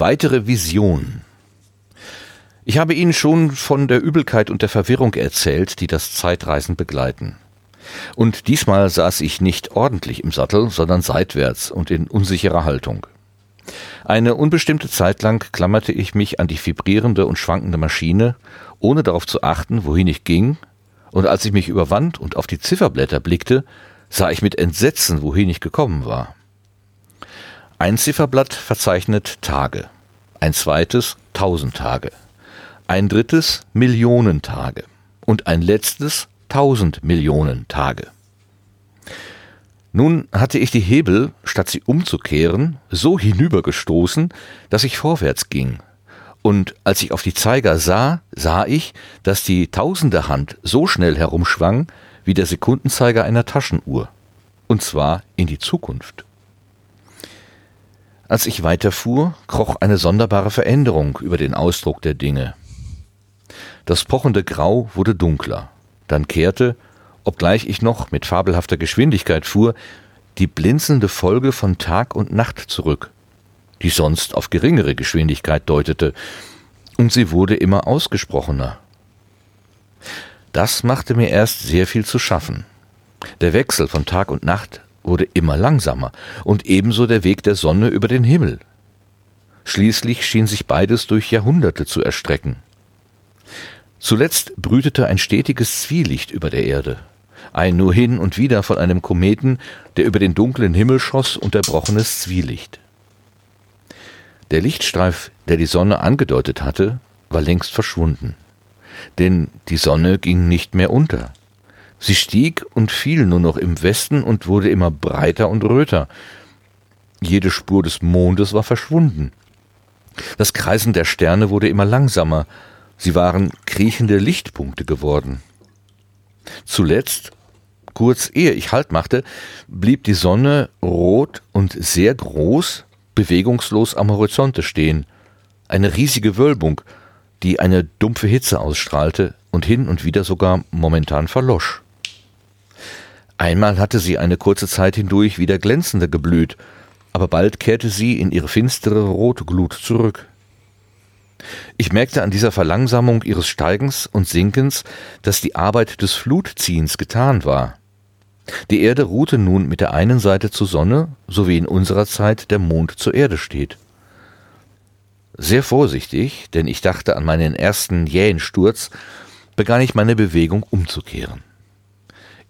Weitere Vision. Ich habe Ihnen schon von der Übelkeit und der Verwirrung erzählt, die das Zeitreisen begleiten. Und diesmal saß ich nicht ordentlich im Sattel, sondern seitwärts und in unsicherer Haltung. Eine unbestimmte Zeit lang klammerte ich mich an die vibrierende und schwankende Maschine, ohne darauf zu achten, wohin ich ging, und als ich mich überwand und auf die Zifferblätter blickte, sah ich mit Entsetzen, wohin ich gekommen war. Ein Zifferblatt verzeichnet Tage, ein zweites tausend Tage, ein drittes Millionen Tage und ein letztes tausend Millionen Tage. Nun hatte ich die Hebel, statt sie umzukehren, so hinübergestoßen, dass ich vorwärts ging. Und als ich auf die Zeiger sah, sah ich, dass die Tausenderhand so schnell herumschwang wie der Sekundenzeiger einer Taschenuhr. Und zwar in die Zukunft. Als ich weiterfuhr, kroch eine sonderbare Veränderung über den Ausdruck der Dinge. Das pochende Grau wurde dunkler, dann kehrte, obgleich ich noch mit fabelhafter Geschwindigkeit fuhr, die blinzelnde Folge von Tag und Nacht zurück, die sonst auf geringere Geschwindigkeit deutete, und sie wurde immer ausgesprochener. Das machte mir erst sehr viel zu schaffen. Der Wechsel von Tag und Nacht wurde immer langsamer und ebenso der Weg der Sonne über den Himmel. Schließlich schien sich beides durch Jahrhunderte zu erstrecken. Zuletzt brütete ein stetiges Zwielicht über der Erde, ein nur hin und wieder von einem Kometen, der über den dunklen Himmel schoss, unterbrochenes Zwielicht. Der Lichtstreif, der die Sonne angedeutet hatte, war längst verschwunden, denn die Sonne ging nicht mehr unter. Sie stieg und fiel nur noch im Westen und wurde immer breiter und röter. Jede Spur des Mondes war verschwunden. Das Kreisen der Sterne wurde immer langsamer, sie waren kriechende Lichtpunkte geworden. Zuletzt, kurz ehe ich Halt machte, blieb die Sonne rot und sehr groß, bewegungslos am Horizonte stehen, eine riesige Wölbung, die eine dumpfe Hitze ausstrahlte und hin und wieder sogar momentan verlosch. Einmal hatte sie eine kurze Zeit hindurch wieder glänzender geblüht, aber bald kehrte sie in ihre finstere Rotglut zurück. Ich merkte an dieser Verlangsamung ihres Steigens und Sinkens, dass die Arbeit des Flutziehens getan war. Die Erde ruhte nun mit der einen Seite zur Sonne, so wie in unserer Zeit der Mond zur Erde steht. Sehr vorsichtig, denn ich dachte an meinen ersten jähen Sturz, begann ich meine Bewegung umzukehren.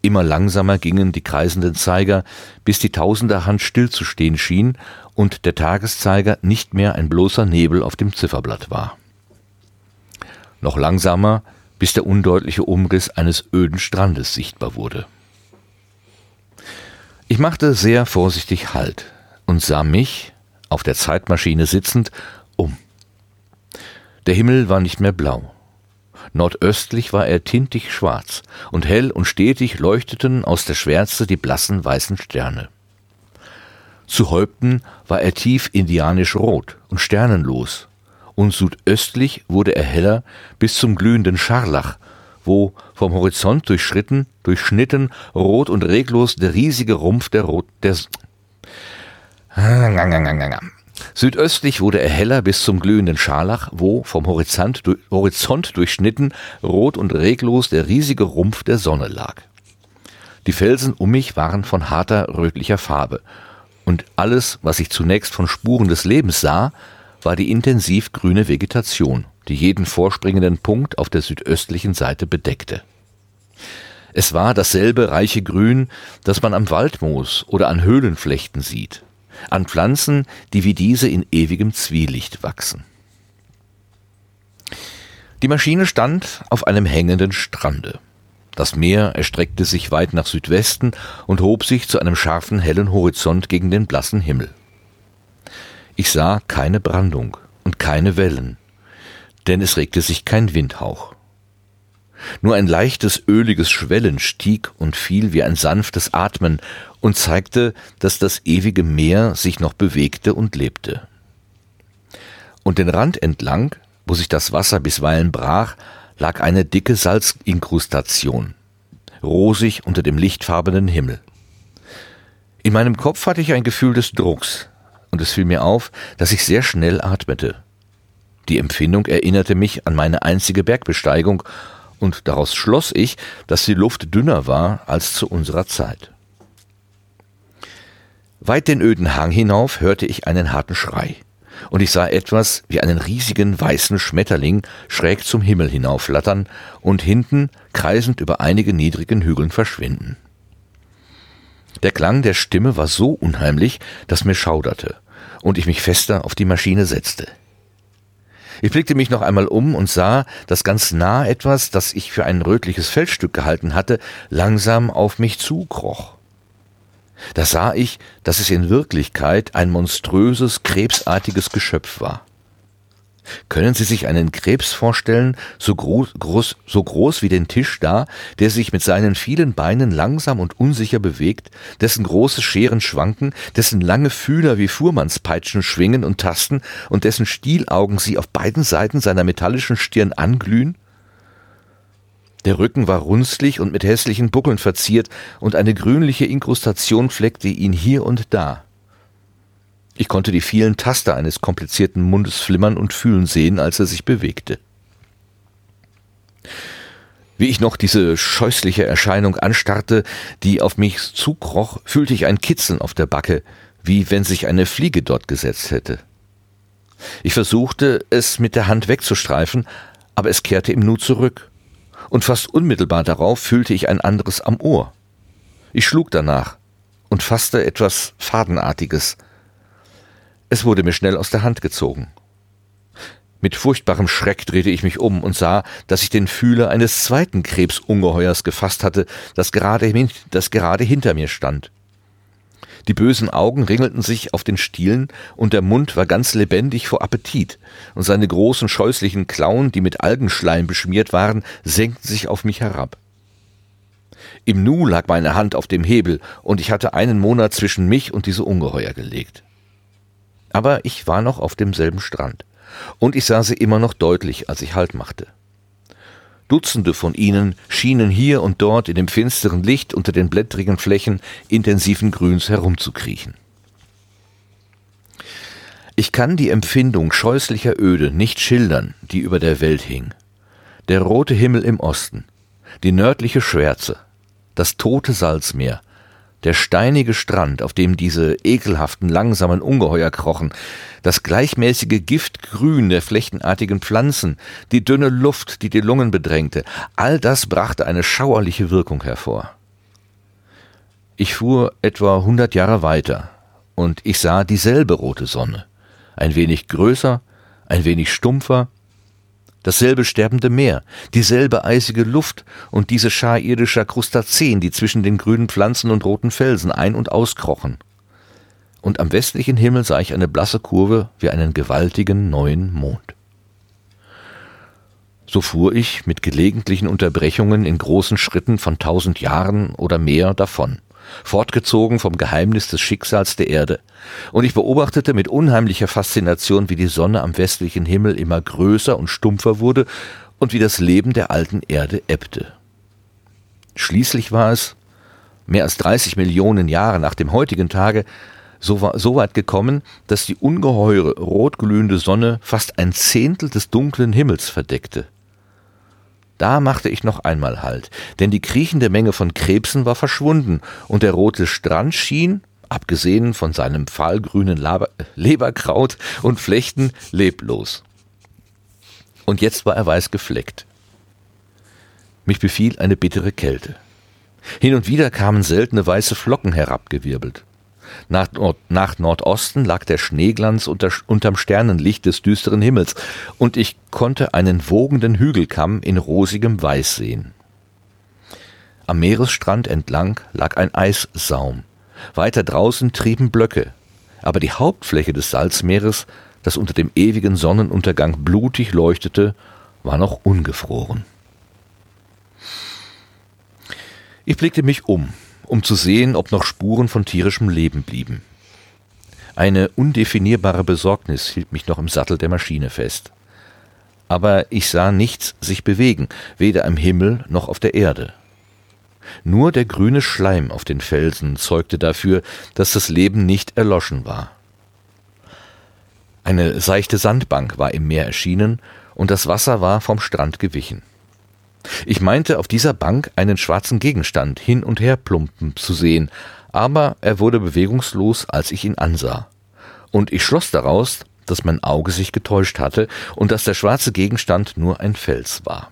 Immer langsamer gingen die kreisenden Zeiger, bis die Tausenderhand stillzustehen schien und der Tageszeiger nicht mehr ein bloßer Nebel auf dem Zifferblatt war. Noch langsamer, bis der undeutliche Umriss eines öden Strandes sichtbar wurde. Ich machte sehr vorsichtig Halt und sah mich, auf der Zeitmaschine sitzend, um. Der Himmel war nicht mehr blau. Nordöstlich war er tintig schwarz, und hell und stetig leuchteten aus der Schwärze die blassen weißen Sterne. Zu Häupten war er tief indianisch rot und sternenlos, und südöstlich wurde er heller bis zum glühenden Scharlach, wo vom Horizont durchschritten, durchschnitten, rot und reglos der riesige Rumpf der Rot der Südöstlich wurde er heller bis zum glühenden Scharlach, wo, vom Horizont, Horizont durchschnitten, rot und reglos der riesige Rumpf der Sonne lag. Die Felsen um mich waren von harter rötlicher Farbe, und alles, was ich zunächst von Spuren des Lebens sah, war die intensiv grüne Vegetation, die jeden vorspringenden Punkt auf der südöstlichen Seite bedeckte. Es war dasselbe reiche Grün, das man am Waldmoos oder an Höhlenflechten sieht, an Pflanzen, die wie diese in ewigem Zwielicht wachsen. Die Maschine stand auf einem hängenden Strande. Das Meer erstreckte sich weit nach Südwesten und hob sich zu einem scharfen, hellen Horizont gegen den blassen Himmel. Ich sah keine Brandung und keine Wellen, denn es regte sich kein Windhauch. Nur ein leichtes, öliges Schwellen stieg und fiel wie ein sanftes Atmen und zeigte, dass das ewige Meer sich noch bewegte und lebte. Und den Rand entlang, wo sich das Wasser bisweilen brach, lag eine dicke Salzinkrustation, rosig unter dem lichtfarbenen Himmel. In meinem Kopf hatte ich ein Gefühl des Drucks, und es fiel mir auf, dass ich sehr schnell atmete. Die Empfindung erinnerte mich an meine einzige Bergbesteigung, und daraus schloss ich, dass die Luft dünner war als zu unserer Zeit. Weit den öden Hang hinauf hörte ich einen harten Schrei, und ich sah etwas wie einen riesigen weißen Schmetterling schräg zum Himmel hinauflattern und hinten kreisend über einige niedrigen Hügeln verschwinden. Der Klang der Stimme war so unheimlich, dass mir schauderte und ich mich fester auf die Maschine setzte. Ich blickte mich noch einmal um und sah, dass ganz nah etwas, das ich für ein rötliches Feldstück gehalten hatte, langsam auf mich zukroch. Da sah ich, dass es in Wirklichkeit ein monströses, krebsartiges Geschöpf war. Können Sie sich einen Krebs vorstellen, so groß, groß, so groß wie den Tisch da, der sich mit seinen vielen Beinen langsam und unsicher bewegt, dessen große Scheren schwanken, dessen lange Fühler wie Fuhrmannspeitschen schwingen und tasten und dessen Stielaugen Sie auf beiden Seiten seiner metallischen Stirn anglühen? Der Rücken war runzlig und mit hässlichen Buckeln verziert, und eine grünliche Inkrustation fleckte ihn hier und da. Ich konnte die vielen Taster eines komplizierten Mundes flimmern und fühlen sehen, als er sich bewegte. Wie ich noch diese scheußliche Erscheinung anstarrte, die auf mich zukroch, fühlte ich ein Kitzeln auf der Backe, wie wenn sich eine Fliege dort gesetzt hätte. Ich versuchte, es mit der Hand wegzustreifen, aber es kehrte im Nu zurück, und fast unmittelbar darauf fühlte ich ein anderes am Ohr. Ich schlug danach und fasste etwas Fadenartiges, es wurde mir schnell aus der Hand gezogen. Mit furchtbarem Schreck drehte ich mich um und sah, dass ich den Fühler eines zweiten Krebsungeheuers gefasst hatte, das gerade, das gerade hinter mir stand. Die bösen Augen ringelten sich auf den Stielen, und der Mund war ganz lebendig vor Appetit, und seine großen scheußlichen Klauen, die mit Algenschleim beschmiert waren, senkten sich auf mich herab. Im Nu lag meine Hand auf dem Hebel, und ich hatte einen Monat zwischen mich und diese Ungeheuer gelegt. Aber ich war noch auf demselben Strand, und ich sah sie immer noch deutlich, als ich Halt machte. Dutzende von ihnen schienen hier und dort in dem finsteren Licht unter den blättrigen Flächen intensiven Grüns herumzukriechen. Ich kann die Empfindung scheußlicher Öde nicht schildern, die über der Welt hing. Der rote Himmel im Osten, die nördliche Schwärze, das tote Salzmeer, der steinige Strand, auf dem diese ekelhaften, langsamen Ungeheuer krochen, das gleichmäßige Giftgrün der flächenartigen Pflanzen, die dünne Luft, die die Lungen bedrängte, all das brachte eine schauerliche Wirkung hervor. Ich fuhr etwa hundert Jahre weiter, und ich sah dieselbe rote Sonne, ein wenig größer, ein wenig stumpfer, dasselbe sterbende Meer, dieselbe eisige Luft und diese Schar irdischer Krustazeen, die zwischen den grünen Pflanzen und roten Felsen ein- und auskrochen. Und am westlichen Himmel sah ich eine blasse Kurve wie einen gewaltigen neuen Mond. So fuhr ich mit gelegentlichen Unterbrechungen in großen Schritten von tausend Jahren oder mehr davon fortgezogen vom Geheimnis des Schicksals der Erde, und ich beobachtete mit unheimlicher Faszination, wie die Sonne am westlichen Himmel immer größer und stumpfer wurde und wie das Leben der alten Erde ebbte. Schließlich war es, mehr als 30 Millionen Jahre nach dem heutigen Tage, so, so weit gekommen, dass die ungeheure rotglühende Sonne fast ein Zehntel des dunklen Himmels verdeckte. Da machte ich noch einmal Halt, denn die kriechende Menge von Krebsen war verschwunden und der rote Strand schien, abgesehen von seinem fahlgrünen Laber Leberkraut und Flechten, leblos. Und jetzt war er weiß gefleckt. Mich befiel eine bittere Kälte. Hin und wieder kamen seltene weiße Flocken herabgewirbelt. Nach, Nord nach Nordosten lag der Schneeglanz unter, unterm Sternenlicht des düsteren Himmels, und ich konnte einen wogenden Hügelkamm in rosigem Weiß sehen. Am Meeresstrand entlang lag ein Eissaum. Weiter draußen trieben Blöcke, aber die Hauptfläche des Salzmeeres, das unter dem ewigen Sonnenuntergang blutig leuchtete, war noch ungefroren. Ich blickte mich um um zu sehen, ob noch Spuren von tierischem Leben blieben. Eine undefinierbare Besorgnis hielt mich noch im Sattel der Maschine fest. Aber ich sah nichts sich bewegen, weder am Himmel noch auf der Erde. Nur der grüne Schleim auf den Felsen zeugte dafür, dass das Leben nicht erloschen war. Eine seichte Sandbank war im Meer erschienen und das Wasser war vom Strand gewichen. Ich meinte auf dieser Bank einen schwarzen Gegenstand hin und her plumpen zu sehen, aber er wurde bewegungslos, als ich ihn ansah. Und ich schloss daraus, dass mein Auge sich getäuscht hatte und dass der schwarze Gegenstand nur ein Fels war.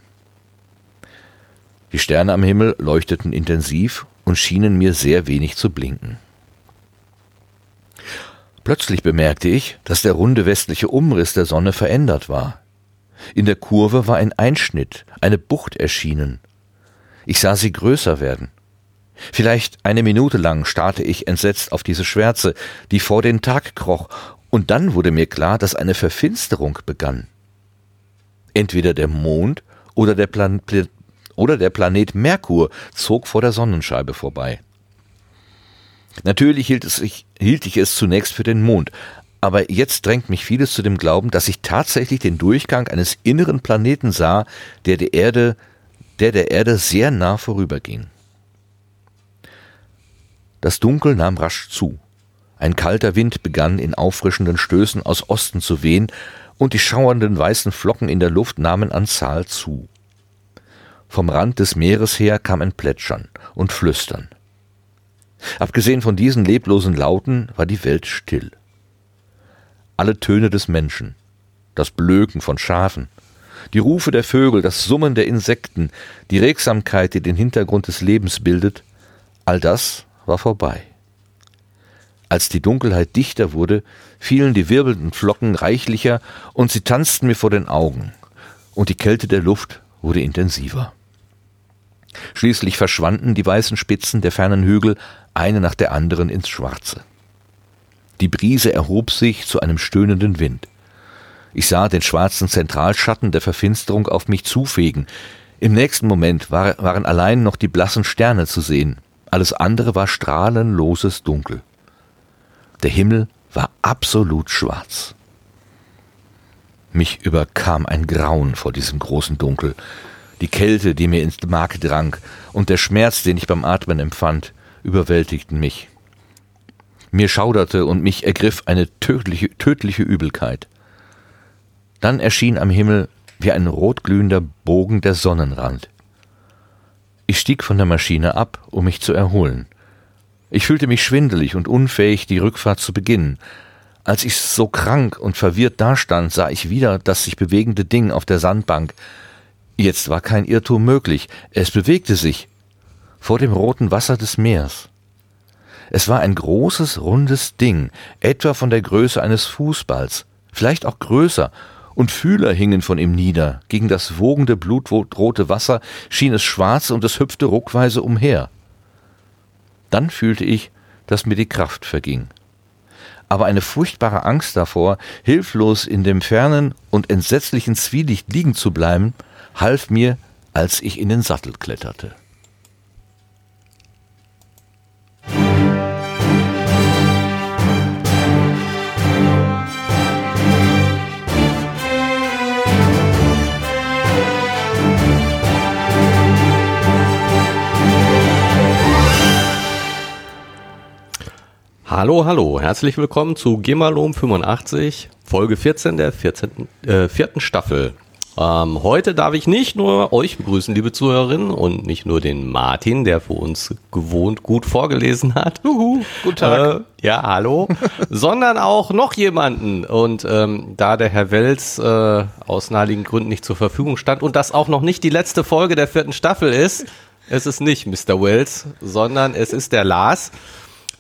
Die Sterne am Himmel leuchteten intensiv und schienen mir sehr wenig zu blinken. Plötzlich bemerkte ich, dass der runde westliche Umriss der Sonne verändert war. In der Kurve war ein Einschnitt, eine Bucht erschienen. Ich sah sie größer werden. Vielleicht eine Minute lang starrte ich entsetzt auf diese Schwärze, die vor den Tag kroch, und dann wurde mir klar, dass eine Verfinsterung begann. Entweder der Mond oder der, Plan oder der Planet Merkur zog vor der Sonnenscheibe vorbei. Natürlich hielt, es sich, hielt ich es zunächst für den Mond, aber jetzt drängt mich vieles zu dem Glauben, dass ich tatsächlich den Durchgang eines inneren Planeten sah, der der Erde, der der Erde sehr nah vorüberging. Das Dunkel nahm rasch zu. Ein kalter Wind begann in auffrischenden Stößen aus Osten zu wehen, und die schauernden weißen Flocken in der Luft nahmen an Zahl zu. Vom Rand des Meeres her kam ein Plätschern und Flüstern. Abgesehen von diesen leblosen Lauten war die Welt still. Alle Töne des Menschen, das Blöken von Schafen, die Rufe der Vögel, das Summen der Insekten, die Regsamkeit, die den Hintergrund des Lebens bildet, all das war vorbei. Als die Dunkelheit dichter wurde, fielen die wirbelnden Flocken reichlicher und sie tanzten mir vor den Augen, und die Kälte der Luft wurde intensiver. Schließlich verschwanden die weißen Spitzen der fernen Hügel eine nach der anderen ins Schwarze. Die Brise erhob sich zu einem stöhnenden Wind. Ich sah den schwarzen Zentralschatten der Verfinsterung auf mich zufegen. Im nächsten Moment war, waren allein noch die blassen Sterne zu sehen. Alles andere war strahlenloses Dunkel. Der Himmel war absolut schwarz. Mich überkam ein Grauen vor diesem großen Dunkel, die Kälte, die mir ins Mark drang, und der Schmerz, den ich beim Atmen empfand, überwältigten mich. Mir schauderte und mich ergriff eine tödliche, tödliche Übelkeit. Dann erschien am Himmel wie ein rotglühender Bogen der Sonnenrand. Ich stieg von der Maschine ab, um mich zu erholen. Ich fühlte mich schwindelig und unfähig, die Rückfahrt zu beginnen. Als ich so krank und verwirrt dastand, sah ich wieder das sich bewegende Ding auf der Sandbank, Jetzt war kein Irrtum möglich, es bewegte sich vor dem roten Wasser des Meers. Es war ein großes, rundes Ding, etwa von der Größe eines Fußballs, vielleicht auch größer, und Fühler hingen von ihm nieder, gegen das wogende, blutrote Wasser schien es schwarz und es hüpfte ruckweise umher. Dann fühlte ich, dass mir die Kraft verging. Aber eine furchtbare Angst davor, hilflos in dem fernen und entsetzlichen Zwielicht liegen zu bleiben, half mir, als ich in den Sattel kletterte. Hallo, hallo, herzlich willkommen zu Gemalom 85, Folge 14 der 14, äh, vierten Staffel. Ähm, heute darf ich nicht nur euch begrüßen, liebe Zuhörerinnen, und nicht nur den Martin, der für uns gewohnt gut vorgelesen hat. Juhu, guten Tag. Äh, ja, hallo. sondern auch noch jemanden. Und ähm, da der Herr Wels äh, aus naheliegenden Gründen nicht zur Verfügung stand und das auch noch nicht die letzte Folge der vierten Staffel ist, es ist nicht Mr. Wells, sondern es ist der Lars.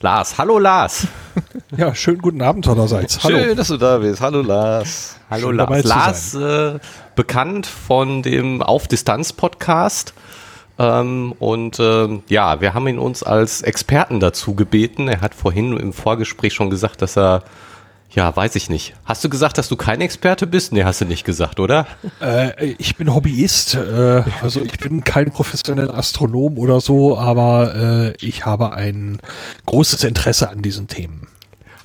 Lars, hallo Lars. Ja, schönen guten Abend allerseits. Hallo. Schön, dass du da bist. Hallo Lars. Hallo Schön Lars. Lars, äh, bekannt von dem Auf Distanz Podcast. Ähm, und ähm, ja, wir haben ihn uns als Experten dazu gebeten. Er hat vorhin im Vorgespräch schon gesagt, dass er ja, weiß ich nicht. Hast du gesagt, dass du kein Experte bist? Nee, hast du nicht gesagt, oder? Äh, ich bin Hobbyist. Äh, also ich bin kein professioneller Astronom oder so, aber äh, ich habe ein großes Interesse an diesen Themen.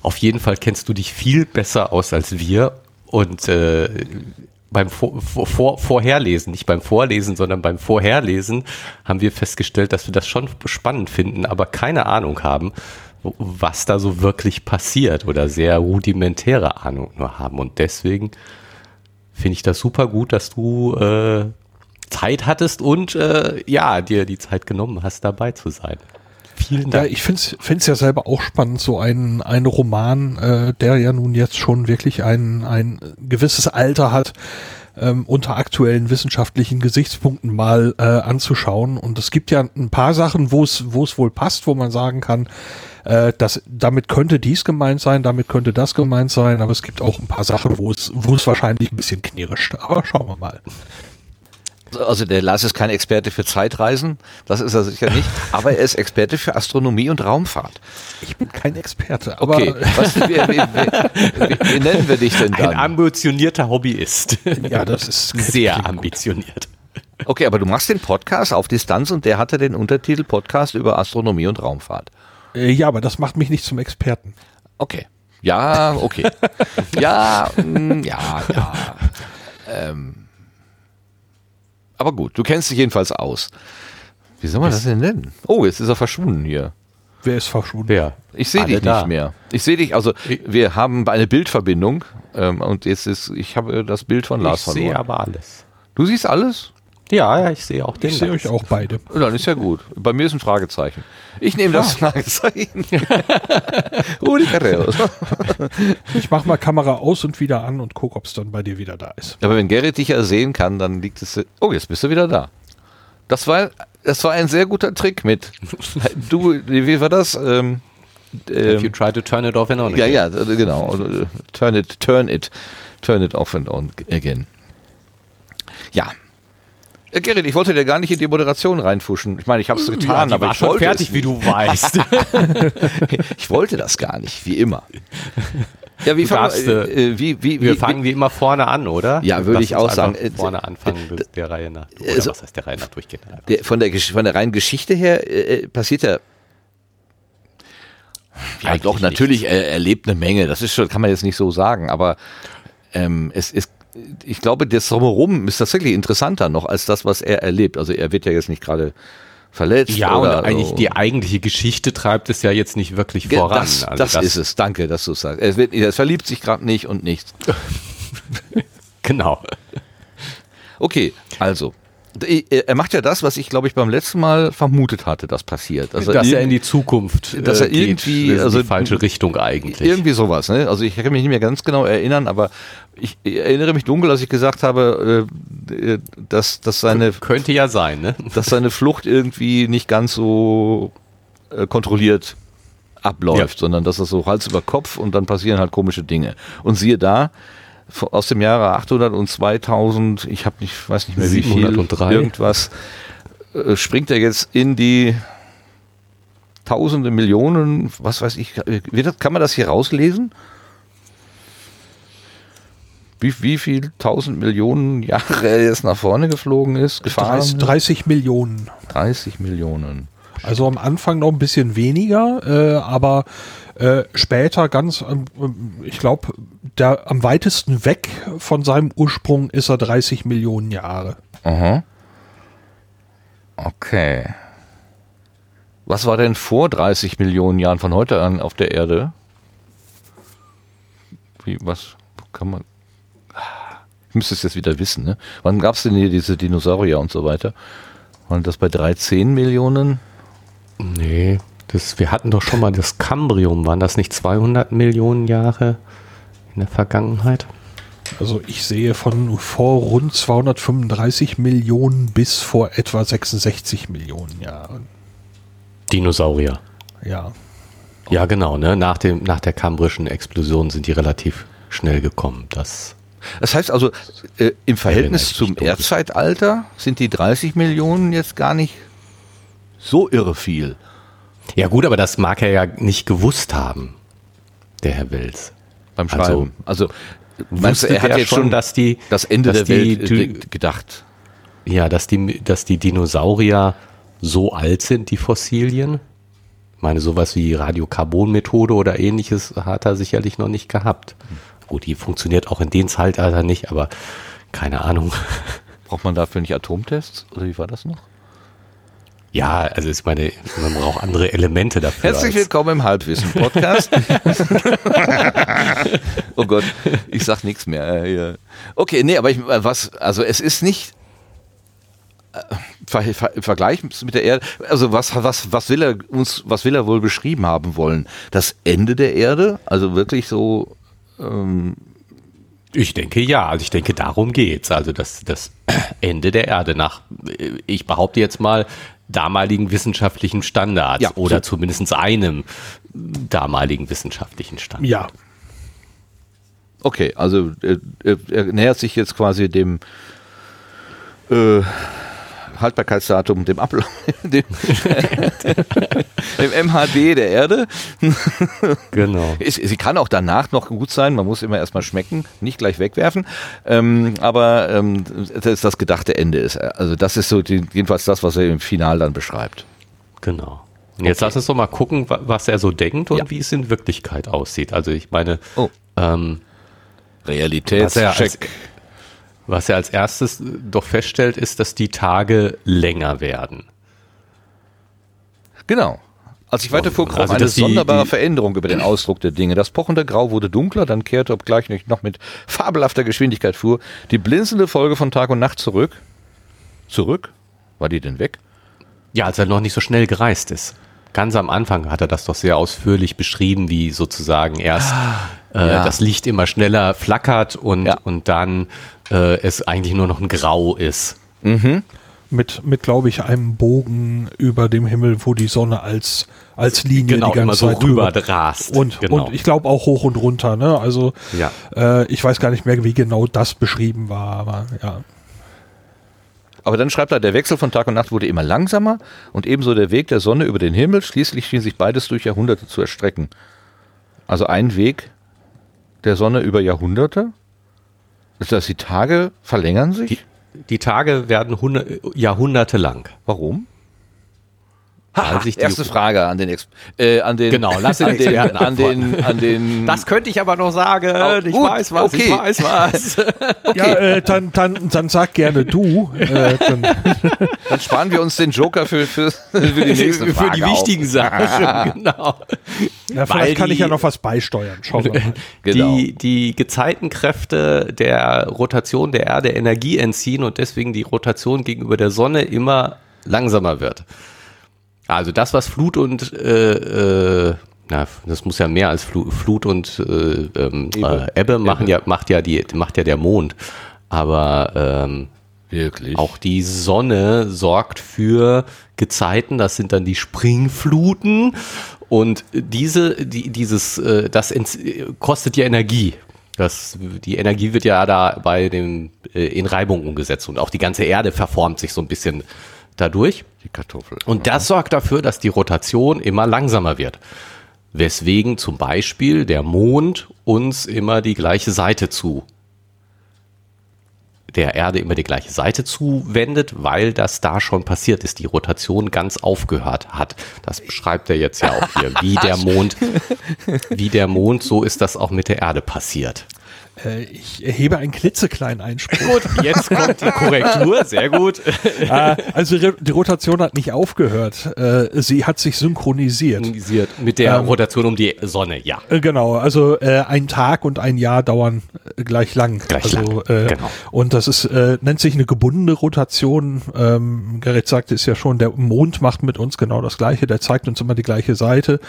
Auf jeden Fall kennst du dich viel besser aus als wir und äh, beim vor, vor, Vorherlesen, nicht beim Vorlesen, sondern beim Vorherlesen, haben wir festgestellt, dass wir das schon spannend finden, aber keine Ahnung haben, was da so wirklich passiert oder sehr rudimentäre Ahnung nur haben. Und deswegen finde ich das super gut, dass du äh, Zeit hattest und äh, ja, dir die Zeit genommen hast, dabei zu sein. Vielen Dank. Ja, ich finde es ja selber auch spannend, so ein, ein Roman, äh, der ja nun jetzt schon wirklich ein, ein gewisses Alter hat, ähm, unter aktuellen wissenschaftlichen Gesichtspunkten mal äh, anzuschauen. Und es gibt ja ein paar Sachen, wo es wo es wohl passt, wo man sagen kann, äh, dass damit könnte dies gemeint sein, damit könnte das gemeint sein, aber es gibt auch ein paar Sachen, wo es wo es wahrscheinlich ein bisschen knirscht. Aber schauen wir mal. Also der Lars ist kein Experte für Zeitreisen, das ist er sicher nicht, aber er ist Experte für Astronomie und Raumfahrt. Ich bin kein Experte, aber okay. Was, wie, wie, wie, wie, nennen wir dich denn dann? Ein ambitionierter Hobbyist. Ja, das ist sehr ambitioniert. Okay, aber du machst den Podcast auf Distanz und der hatte den Untertitel Podcast über Astronomie und Raumfahrt. Äh, ja, aber das macht mich nicht zum Experten. Okay. Ja, okay. ja, mh, mm, ja, ja. Ähm, aber gut, du kennst dich jedenfalls aus. Wie soll man das denn nennen? Oh, jetzt ist er verschwunden hier. Wer ist verschwunden? Wer? Ich sehe dich da. nicht mehr. Ich sehe dich, also wir haben eine Bildverbindung ähm, und jetzt ist, ich habe das Bild von Lars verloren. Ich sehe aber alles. Du siehst alles? Ja, ja, ich sehe auch den. Ich sehe euch auch beide. Dann ist ja gut. Bei mir ist ein Fragezeichen. Ich nehme das Fragezeichen. ich mache mal Kamera aus und wieder an und gucke, ob es dann bei dir wieder da ist. Aber wenn Gerrit dich ja sehen kann, dann liegt es. Oh, jetzt bist du wieder da. Das war, das war ein sehr guter Trick mit. Du, wie war das? Ähm, ähm, If you try to turn it off and on again. Ja, ja, genau. Turn it, turn it, turn it off and on again. Ja, äh, Gerrit, ich wollte dir gar nicht in die Moderation reinfuschen. Ich meine, ich habe es getan, ja, aber ich wollte fertig, es wie du weißt. ich wollte das gar nicht, wie immer. Ja, wie, fang, darfst, äh, äh, wie, wie, wir fangen wie immer vorne an, oder? Ja, würde ich auch sagen. Vorne anfangen äh, der Reihe nach. Oder also, was heißt der Reihe nach durchgehen? Der, von, der, von der reinen Geschichte her äh, passiert ja ja, doch, natürlich, er erlebt eine Menge. Das ist schon, kann man jetzt nicht so sagen, aber ähm, es, es ich glaube, das Drumherum ist tatsächlich interessanter noch als das, was er erlebt. Also er wird ja jetzt nicht gerade verletzt. Ja, und eigentlich so. die eigentliche Geschichte treibt es ja jetzt nicht wirklich voran. Das, also das, das ist es. Danke, dass du sagst. Er, wird, er verliebt sich gerade nicht und nichts. genau. Okay, also er macht ja das, was ich glaube ich beim letzten Mal vermutet hatte, das passiert. Dass, dass er, in die Zukunft dass er äh, irgendwie geht, also die falsche Richtung eigentlich. Irgendwie sowas. Ne? Also ich kann mich nicht mehr ganz genau erinnern, aber ich erinnere mich dunkel, als ich gesagt habe, äh, dass, dass seine könnte ja sein, ne? dass seine Flucht irgendwie nicht ganz so äh, kontrolliert abläuft, ja. sondern dass das so Hals über Kopf und dann passieren halt komische Dinge. Und siehe da, aus dem Jahre 800 und 2000, ich habe nicht, weiß nicht mehr wie viel, irgendwas, äh, springt er jetzt in die Tausende, Millionen, was weiß ich, das, kann man das hier rauslesen? Wie, wie viel tausend Millionen Jahre er jetzt nach vorne geflogen ist, gefahren? 30, 30 Millionen. 30 Millionen. Also am Anfang noch ein bisschen weniger, äh, aber äh, später ganz, ähm, ich glaube, der am weitesten weg von seinem Ursprung ist er 30 Millionen Jahre. Aha. Okay. Was war denn vor 30 Millionen Jahren von heute an auf der Erde? Wie, was kann man. Ich müsste es jetzt wieder wissen, ne? Wann gab es denn hier diese Dinosaurier und so weiter? Waren das bei 13 Millionen? Nee, das, wir hatten doch schon mal das Kambrium. Waren das nicht 200 Millionen Jahre in der Vergangenheit? Also ich sehe von vor rund 235 Millionen bis vor etwa 66 Millionen Jahren. Dinosaurier. Ja. Ja, genau. Ne? Nach, dem, nach der kambrischen Explosion sind die relativ schnell gekommen. Das, das heißt also, äh, im Verhältnis zum Erdzeitalter sind die 30 Millionen jetzt gar nicht so irre viel. Ja gut, aber das mag er ja nicht gewusst haben, der Herr Wels. Beim also, Schreiben. Also, also er hat jetzt schon das, die, das Ende der die, Welt die, gedacht? Ja, dass die, dass die Dinosaurier so alt sind, die Fossilien. Ich meine, sowas wie Radiokarbon-Methode oder ähnliches hat er sicherlich noch nicht gehabt. Gut, die funktioniert auch in dem Zeitalter nicht, aber Keine Ahnung. Braucht man dafür nicht Atomtests? Oder wie war das noch? Ja, also ich meine, man braucht andere Elemente dafür. Herzlich willkommen im Halbwissen-Podcast. oh Gott, ich sag nichts mehr. Äh, okay, nee, aber ich, äh, was, also es ist nicht Ver, Ver, Vergleich mit der Erde, also was, was, was will er uns, was will er wohl beschrieben haben wollen? Das Ende der Erde? Also wirklich so. Ähm ich denke ja, also ich denke, darum geht's. Also das, das Ende der Erde nach, ich behaupte jetzt mal, damaligen wissenschaftlichen Standards ja, oder so. zumindest einem damaligen wissenschaftlichen Standard. Ja. Okay, also er, er nähert sich jetzt quasi dem äh, Haltbarkeitsdatum, dem Ablauf, dem, dem MHD der Erde. Genau. sie kann auch danach noch gut sein, man muss immer erstmal schmecken, nicht gleich wegwerfen. Ähm, aber ähm, das ist das gedachte Ende ist. Also das ist so die, jedenfalls das, was er im Final dann beschreibt. Genau. Und jetzt okay. lass uns doch mal gucken, was er so denkt und ja. wie es in Wirklichkeit aussieht. Also ich meine, oh. ähm, Realitätscheck. Was er als erstes doch feststellt, ist, dass die Tage länger werden. Genau. Als ich weiterfuhr, kroch also, eine sonderbare die, Veränderung über den Ausdruck der Dinge. Das pochende Grau wurde dunkler, dann kehrte, obgleich nicht noch mit fabelhafter Geschwindigkeit fuhr, die blinzelnde Folge von Tag und Nacht zurück. Zurück? War die denn weg? Ja, als er noch nicht so schnell gereist ist. Ganz am Anfang hat er das doch sehr ausführlich beschrieben, wie sozusagen erst ah, äh, ja. das Licht immer schneller flackert und, ja. und dann äh, es eigentlich nur noch ein Grau ist. Mhm. Mit, mit glaube ich, einem Bogen über dem Himmel, wo die Sonne als, als Linie genau, die ganze so Zeit rüber drast. Und, genau. und ich glaube auch hoch und runter. Ne? Also ja. äh, ich weiß gar nicht mehr, wie genau das beschrieben war, aber ja. Aber dann schreibt er, der Wechsel von Tag und Nacht wurde immer langsamer und ebenso der Weg der Sonne über den Himmel. Schließlich schien sich beides durch Jahrhunderte zu erstrecken. Also ein Weg der Sonne über Jahrhunderte das die Tage verlängern sich? Die, die Tage werden Hundert, Jahrhunderte lang. Warum? Ha, erste Frage an den, Ex äh, an den genau, lass an den, an den, an den Das könnte ich aber noch sagen. Oh, ich gut, weiß was, okay. ich weiß was. okay. Ja, äh, dann, dann, dann sag gerne du. Äh, dann. dann. sparen wir uns den Joker für, für, für die nächste Frage Für die wichtigen auf. Sachen, genau. Ja, vielleicht Weil kann die, ich ja noch was beisteuern. Schauen wir mal. Genau. Die, die Gezeitenkräfte der Rotation der Erde Energie entziehen und deswegen die Rotation gegenüber der Sonne immer langsamer wird. Also das, was Flut und äh, äh, na, das muss ja mehr als Flut, Flut und äh, ähm, Ebbe. Äh, Ebbe machen ja macht ja die macht ja der Mond, aber ähm, Wirklich? Auch die Sonne sorgt für Gezeiten, das sind dann die Springfluten und diese, die, dieses, äh, das kostet ja Energie. Das, die Energie wird ja da bei dem äh, in Reibung umgesetzt und auch die ganze Erde verformt sich so ein bisschen dadurch. Die Kartoffel. Und das sorgt dafür, dass die Rotation immer langsamer wird. Weswegen zum Beispiel der Mond uns immer die gleiche Seite zu der Erde immer die gleiche Seite zuwendet, weil das da schon passiert ist, die Rotation ganz aufgehört hat. Das beschreibt er jetzt ja auch hier, wie der Mond, wie der Mond, so ist das auch mit der Erde passiert. Äh, ich erhebe einen klitzekleinen Einspruch. Gut, jetzt kommt die Korrektur, sehr gut. Äh, also die Rotation hat nicht aufgehört, äh, sie hat sich synchronisiert. Synchronisiert mit der ähm, Rotation um die Sonne, ja. Genau, also ein Tag und ein Jahr dauern gleich lang. Gleich also, lang, genau. Und das ist, nennt sich eine gebundene Rotation. Ähm, Gerrit sagte es ja schon, der Mond macht mit uns genau das Gleiche, der zeigt uns immer die gleiche Seite.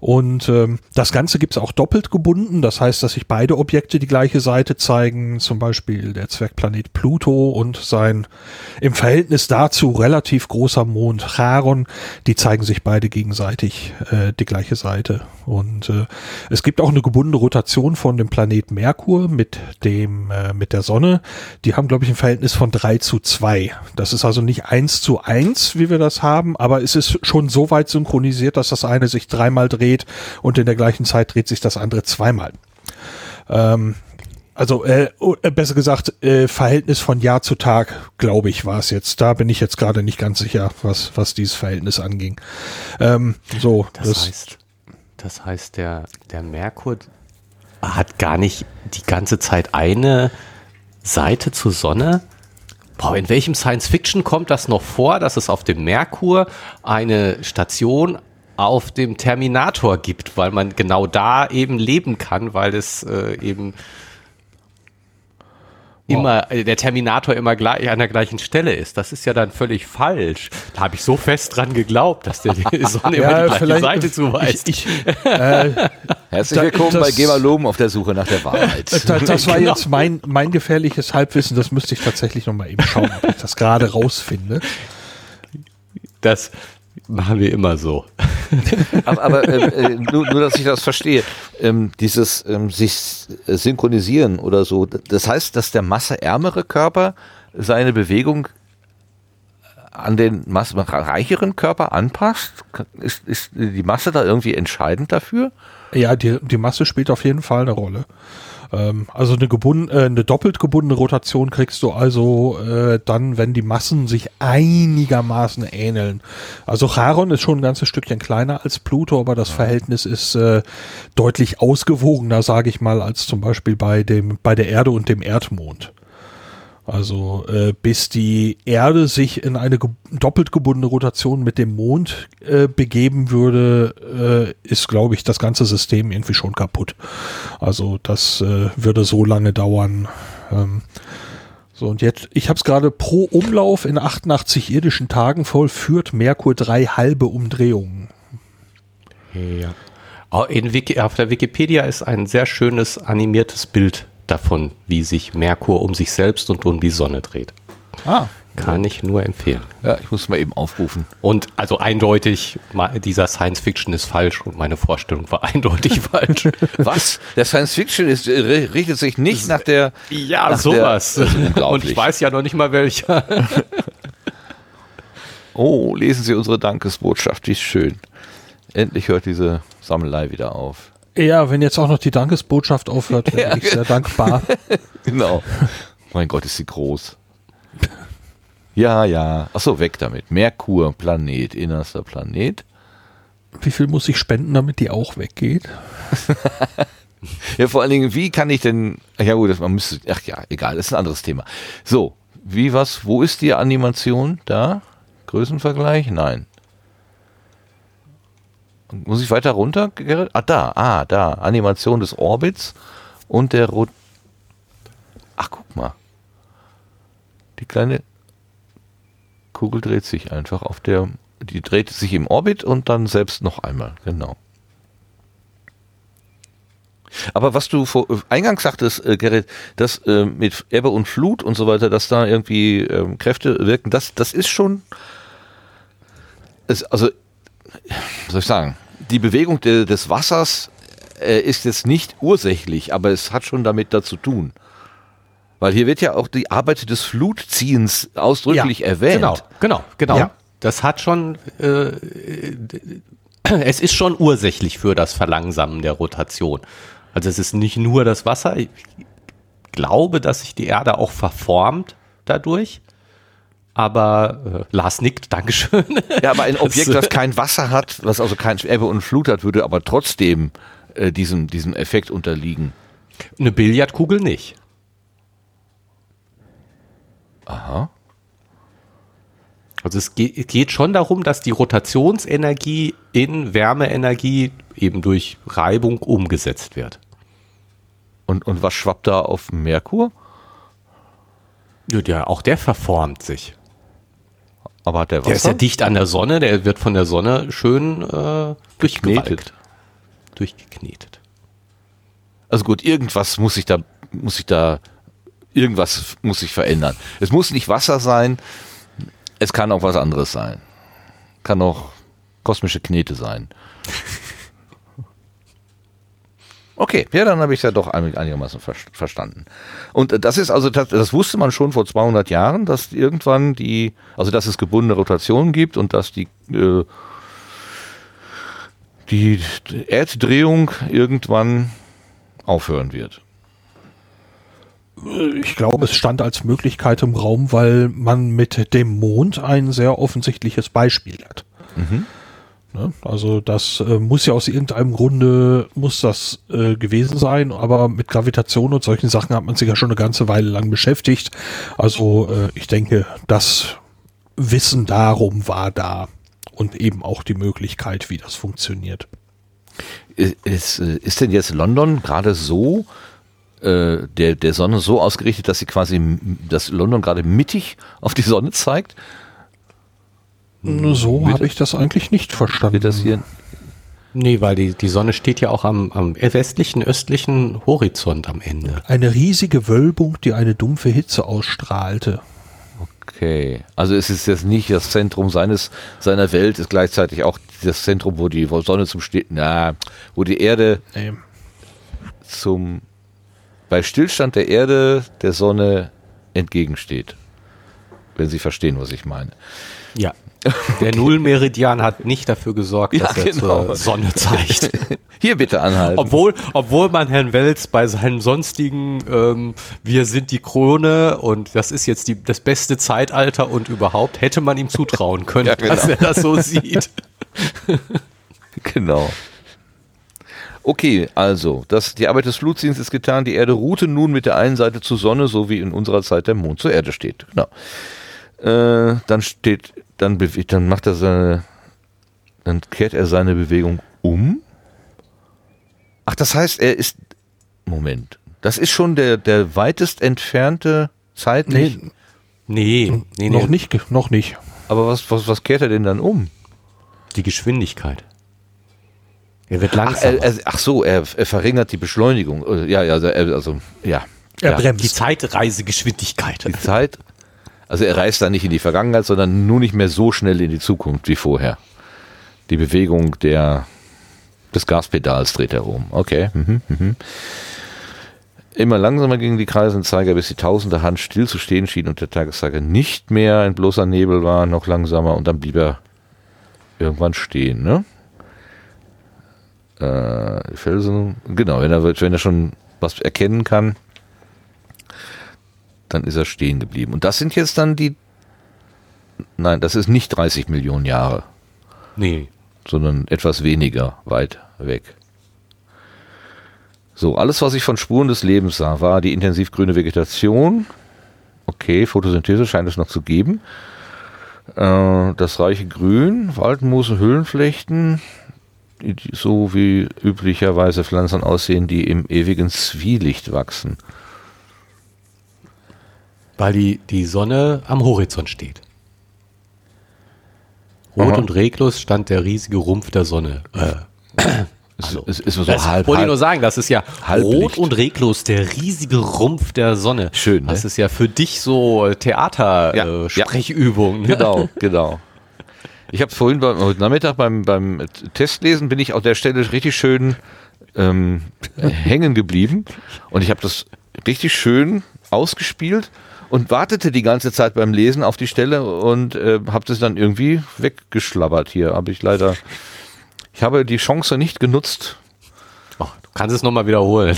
Und ähm, das Ganze gibt's auch doppelt gebunden. Das heißt, dass sich beide Objekte die gleiche Seite zeigen. Zum Beispiel der Zwergplanet Pluto und sein im Verhältnis dazu relativ großer Mond Charon. Die zeigen sich beide gegenseitig äh, die gleiche Seite. Und äh, es gibt auch eine gebundene Rotation von dem Planet Merkur mit dem äh, mit der Sonne. Die haben, glaube ich, ein Verhältnis von drei zu zwei. Das ist also nicht eins zu eins, wie wir das haben, aber es ist schon so weit synchronisiert, dass das eine sich dreimal dreht dreht und in der gleichen Zeit dreht sich das andere zweimal. Ähm, also äh, äh, besser gesagt, äh, Verhältnis von Jahr zu Tag, glaube ich, war es jetzt. Da bin ich jetzt gerade nicht ganz sicher, was, was dieses Verhältnis anging. Ähm, so, das, das heißt, das heißt, der, der Merkur hat gar nicht die ganze Zeit eine Seite zur Sonne? Boah, in welchem Science Fiction kommt das noch vor, dass es auf dem Merkur eine Station auf dem Terminator gibt, weil man genau da eben leben kann, weil es äh, eben immer äh, der Terminator immer gleich an der gleichen Stelle ist. Das ist ja dann völlig falsch. Da habe ich so fest dran geglaubt, dass der die Sonne Ja, immer die gleiche Seite zuweist. Ich, äh, Herzlich willkommen das- bei Gemaloben auf der Suche nach der Wahrheit. das, das war Genau. jetzt mein, mein gefährliches Halbwissen, das müsste ich tatsächlich nochmal eben schauen, ob ich das gerade rausfinde. Das machen wir immer so. aber aber ähm, äh, nur, nur, dass ich das verstehe. Ähm, dieses ähm, sich äh, synchronisieren oder so, das heißt, dass der masseärmere Körper seine Bewegung an den massereicheren Körper anpasst? Ist, ist die Masse da irgendwie entscheidend dafür? Ja, die, die Masse spielt auf jeden Fall eine Rolle. Ähm, also eine, gebund, äh, eine doppelt gebundene Rotation kriegst du also äh, dann, wenn die Massen sich einigermaßen ähneln. Also Charon ist schon ein ganzes Stückchen kleiner als Pluto, aber das Verhältnis ist äh, deutlich ausgewogener, sage ich mal, als zum Beispiel bei dem bei der Erde und dem Erdmond. Also äh, bis die Erde sich in eine ge doppelt gebundene Rotation mit dem Mond äh, begeben würde, äh, ist, glaube ich, das ganze System irgendwie schon kaputt. Also das äh, würde so lange dauern. Ähm, so, und jetzt, ich habe es gerade pro Umlauf in 88 irdischen Tagen vollführt Merkur drei halbe Umdrehungen. Ja. In Wiki, auf der Wikipedia ist ein sehr schönes animiertes Bild davon, wie sich Merkur um sich selbst und um die Sonne dreht. Ah, Kann ich nur empfehlen. Ja, ich muss mal eben aufrufen. Und also eindeutig, dieser Science Fiction ist falsch und meine Vorstellung war eindeutig falsch. Was? Der Science Fiction ist, äh, richtet sich nicht nach der. Ja, nach sowas. Der, ist Und ich weiß ja noch nicht mal welcher. Oh, lesen Sie unsere Dankesbotschaft, wie schön. Endlich hört diese Sammelei wieder auf. Ja, wenn jetzt auch noch die Dankesbotschaft aufhört, wäre ich sehr dankbar. Genau. mein Gott, ist sie groß. Ja, ja. Achso, weg damit. Merkur, Planet, innerster Planet. Wie viel muss ich spenden, damit die auch weggeht? Ja, vor allen Dingen, wie kann ich denn. Ja, gut, das, man müsste. Ach ja, egal, das ist ein anderes Thema. So, wie was? Wo ist die Animation? Da? Größenvergleich? Nein. Muss ich weiter runter? Gerrit? Ah, da, ah, da. Animation des Orbits und der Rot. Ach, guck mal. Die kleine Kugel dreht sich einfach auf der. Die dreht sich im Orbit und dann selbst noch einmal. Genau. Aber was du vor, äh, eingangs sagtest, äh, Gerrit, dass äh, mit Ebbe und Flut und so weiter, dass da irgendwie ähm, Kräfte wirken, das, das ist schon. Es, also, soll ich sagen? Die Bewegung de, des Wassers äh, ist jetzt nicht ursächlich, aber es hat schon damit dazu tun. Weil hier wird ja auch die Arbeit des Flutziehens ausdrücklich erwähnt. Genau, genau, genau. Ja. Das hat schon, äh, es ist schon ursächlich für das Verlangsamen der Rotation. Also es ist nicht nur das Wasser. Ich glaube, dass sich die Erde auch verformt dadurch. Aber äh, Lars nickt, Dankeschön. Ja, aber ein Objekt, Das, das äh, kein Wasser hat, was also kein Ebbe und Flut hat, würde aber trotzdem äh, diesem, diesem Effekt unterliegen. Eine Billardkugel nicht. Aha. Also es geht, schon darum, dass die Rotationsenergie in Wärmeenergie eben durch Reibung umgesetzt wird. Und, und was schwappt da auf Merkur? Ja, auch der verformt sich. Aber hat der Der ist ja Wasser? dicht an der Sonne, der wird von der Sonne schön äh, durchgeknetet. Geknetet. Durchgeknetet. Also gut, irgendwas muss sich da, muss sich da, irgendwas muss sich verändern. Es muss nicht Wasser sein, es kann auch was anderes sein. Kann auch kosmische Knete sein. Okay, ja, dann habe ich es ja doch einig- einigermaßen ver verstanden. Und äh, das ist also, das, das wusste man schon vor 200 Jahren, dass irgendwann die, also dass es gebundene Rotationen gibt und dass die, äh, die Erddrehung irgendwann aufhören wird. Ich glaube, es stand als Möglichkeit im Raum, weil man mit dem Mond ein sehr offensichtliches Beispiel hat. Ne? Also das äh, muss ja aus irgendeinem Grunde, muss das äh, gewesen sein, aber mit Gravitation und solchen Sachen hat man sich ja schon eine ganze Weile lang beschäftigt. Also äh, ich denke, das Wissen darum war da und eben auch die Möglichkeit, wie das funktioniert. Ist, ist denn jetzt London gerade so äh, der, der Sonne so ausgerichtet, dass sie quasi, dass London gerade mittig auf die Sonne zeigt? So habe ich das eigentlich nicht verstanden. Das hier Nee, weil die, die Sonne steht ja auch am, am westlichen, östlichen Horizont am Ende. Eine riesige Wölbung, die eine dumpfe Hitze ausstrahlte. Okay, also es ist jetzt nicht das Zentrum seines seiner Welt, ist gleichzeitig auch das Zentrum, wo die Sonne zum Stehen, na, wo die Erde Nee. zum bei Stillstand der Erde der Sonne entgegensteht. Wenn Sie verstehen, was ich meine. Ja. Der Nullmeridian hat nicht dafür gesorgt, Ja, dass er genau. zur Sonne zeigt. Hier bitte anhalten. Obwohl, obwohl man Herrn Wels bei seinem sonstigen ähm, Wir sind die Krone und das ist jetzt die, das beste Zeitalter und überhaupt, hätte man ihm zutrauen können, Ja, genau. dass er das so sieht. Genau. Okay, also, das, die Arbeit des Flutziehens ist getan. Die Erde ruhte nun mit der einen Seite zur Sonne, so wie in unserer Zeit der Mond zur Erde steht. Genau. Äh, dann steht, dann dann macht er seine, dann kehrt er seine Bewegung um. Ach, das heißt, er ist, Moment, das ist schon der, der weitest entfernte zeitlich. Nee, Nee, nee, noch nee. nicht, noch nicht. Aber was, was, was kehrt er denn dann um? Die Geschwindigkeit. Er wird Ach, langsamer. er, er, ach so, er, er verringert die Beschleunigung. Äh, Ja, ja, also, er- also ja. Er ja. bremst. die Zeitreisegeschwindigkeit. Die Zeit, also er reist dann nicht in die Vergangenheit, sondern nur nicht mehr so schnell in die Zukunft wie vorher. Die Bewegung der, des Gaspedals dreht er um. Okay. Mhm, mhm. Immer langsamer gingen die Kreisenzeiger, bis die tausende Hand stillzustehen schien und der Tageszeiger nicht mehr ein bloßer Nebel war, noch langsamer und dann blieb er irgendwann stehen, ne? Äh, Felsen, genau, wenn er, wenn er schon was erkennen kann, dann ist er stehen geblieben. Und das sind jetzt dann die, nein, das ist nicht 30 Millionen Jahre, Nee. sondern etwas weniger weit weg. So, alles, was ich von Spuren des Lebens sah, war die intensiv grüne Vegetation. Okay, Photosynthese scheint es noch zu geben. Äh, das reiche Grün, Waldmoose, Höhlenflechten, so wie üblicherweise Pflanzen aussehen, die im ewigen Zwielicht wachsen. Weil die, die Sonne am Horizont steht. Rot Aha. und reglos stand der riesige Rumpf der Sonne. Äh, Es, Also, es ist so das halb, wollte ich nur sagen, das ist ja Halblicht. rot und reglos, der riesige Rumpf der Sonne. Schön, ne? Das ist ja für dich so Ja, Theater-Sprechübung. ja. Äh, Sprechübung, ne? Genau, genau. Ich habe vorhin beim, heute Nachmittag beim, beim Testlesen bin ich auf der Stelle richtig schön ähm, hängen geblieben und ich habe das richtig schön ausgespielt und wartete die ganze Zeit beim Lesen auf die Stelle und äh, habe das dann irgendwie weggeschlabbert hier. Habe ich leider, ich habe die Chance nicht genutzt. Ach, du kannst es nochmal wiederholen.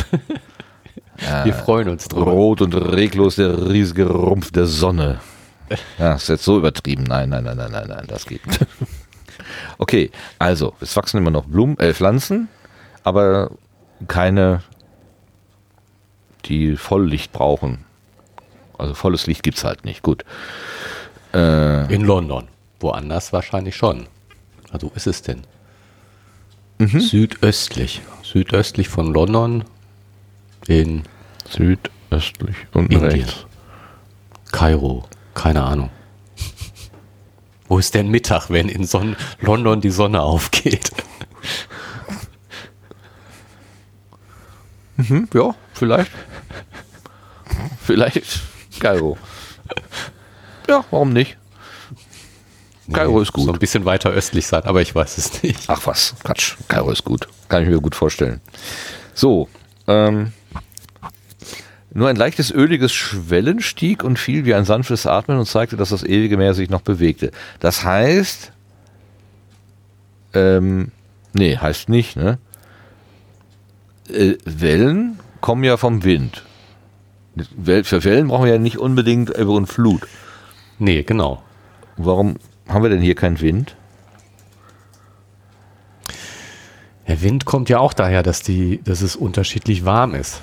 Wir freuen uns drüber. Rot und reglos der riesige Rumpf der Sonne. Ja, ist jetzt so übertrieben. Nein, nein, nein, nein, nein, nein, das geht nicht. Okay, also, es wachsen immer noch Blumen, äh, Pflanzen, aber keine, die Volllicht brauchen. Also volles Licht gibt's halt nicht. Gut. Äh, In London. Woanders wahrscheinlich schon. Also wo ist es denn? Mhm. Südöstlich. Südöstlich von London in südöstlich und Indien. rechts. Kairo. Keine Ahnung. Wo ist denn Mittag, wenn in Son London die Sonne aufgeht? Hm, ja, vielleicht. vielleicht Kairo. Ja, warum nicht? Kairo ist gut. So ein bisschen weiter östlich sein, aber ich weiß es nicht. Ach was, Quatsch. Kairo ist gut. Kann ich mir gut vorstellen. So, ähm, nur ein leichtes öliges Schwellen stieg und fiel wie ein sanftes Atmen und zeigte, dass das ewige Meer sich noch bewegte. Das heißt, ähm, nee, heißt nicht, ne? Äh, Wellen kommen ja vom Wind. Für Wellen brauchen wir ja nicht unbedingt über und Flut. Nee, genau. Warum haben wir denn hier keinen Wind? Der Wind kommt ja auch daher, dass, die, dass es unterschiedlich warm ist.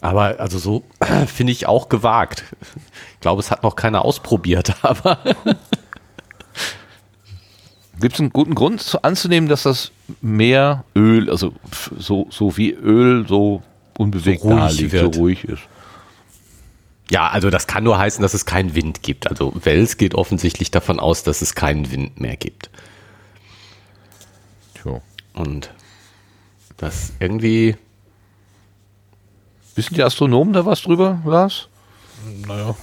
Aber also so finde ich auch gewagt. Ich glaube, es hat noch keiner ausprobiert, aber Gibt es einen guten Grund zu, anzunehmen, dass das Meer Öl, also so, so wie Öl so unbewegt So ruhig da liegt, wird. so ruhig ist? ja, also das kann nur heißen, dass es keinen Wind gibt. Also Wels geht offensichtlich davon aus, dass es keinen Wind mehr gibt. Tja. Und das irgendwie, Wissen die Astronomen da was drüber, Lars? Naja.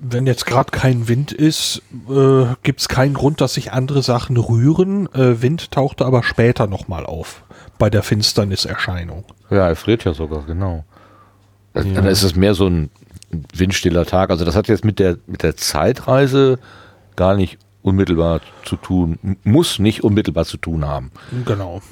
Wenn jetzt gerade kein Wind ist, äh, gibt es keinen Grund, dass sich andere Sachen rühren. Äh, Wind tauchte aber später nochmal auf bei der Finsterniserscheinung. Ja, er friert ja sogar, genau. Also, Dann ist es mehr so ein windstiller Tag. Also das hat jetzt mit der, mit der Zeitreise gar nicht unmittelbar zu tun, muss nicht unmittelbar zu tun haben. Genau.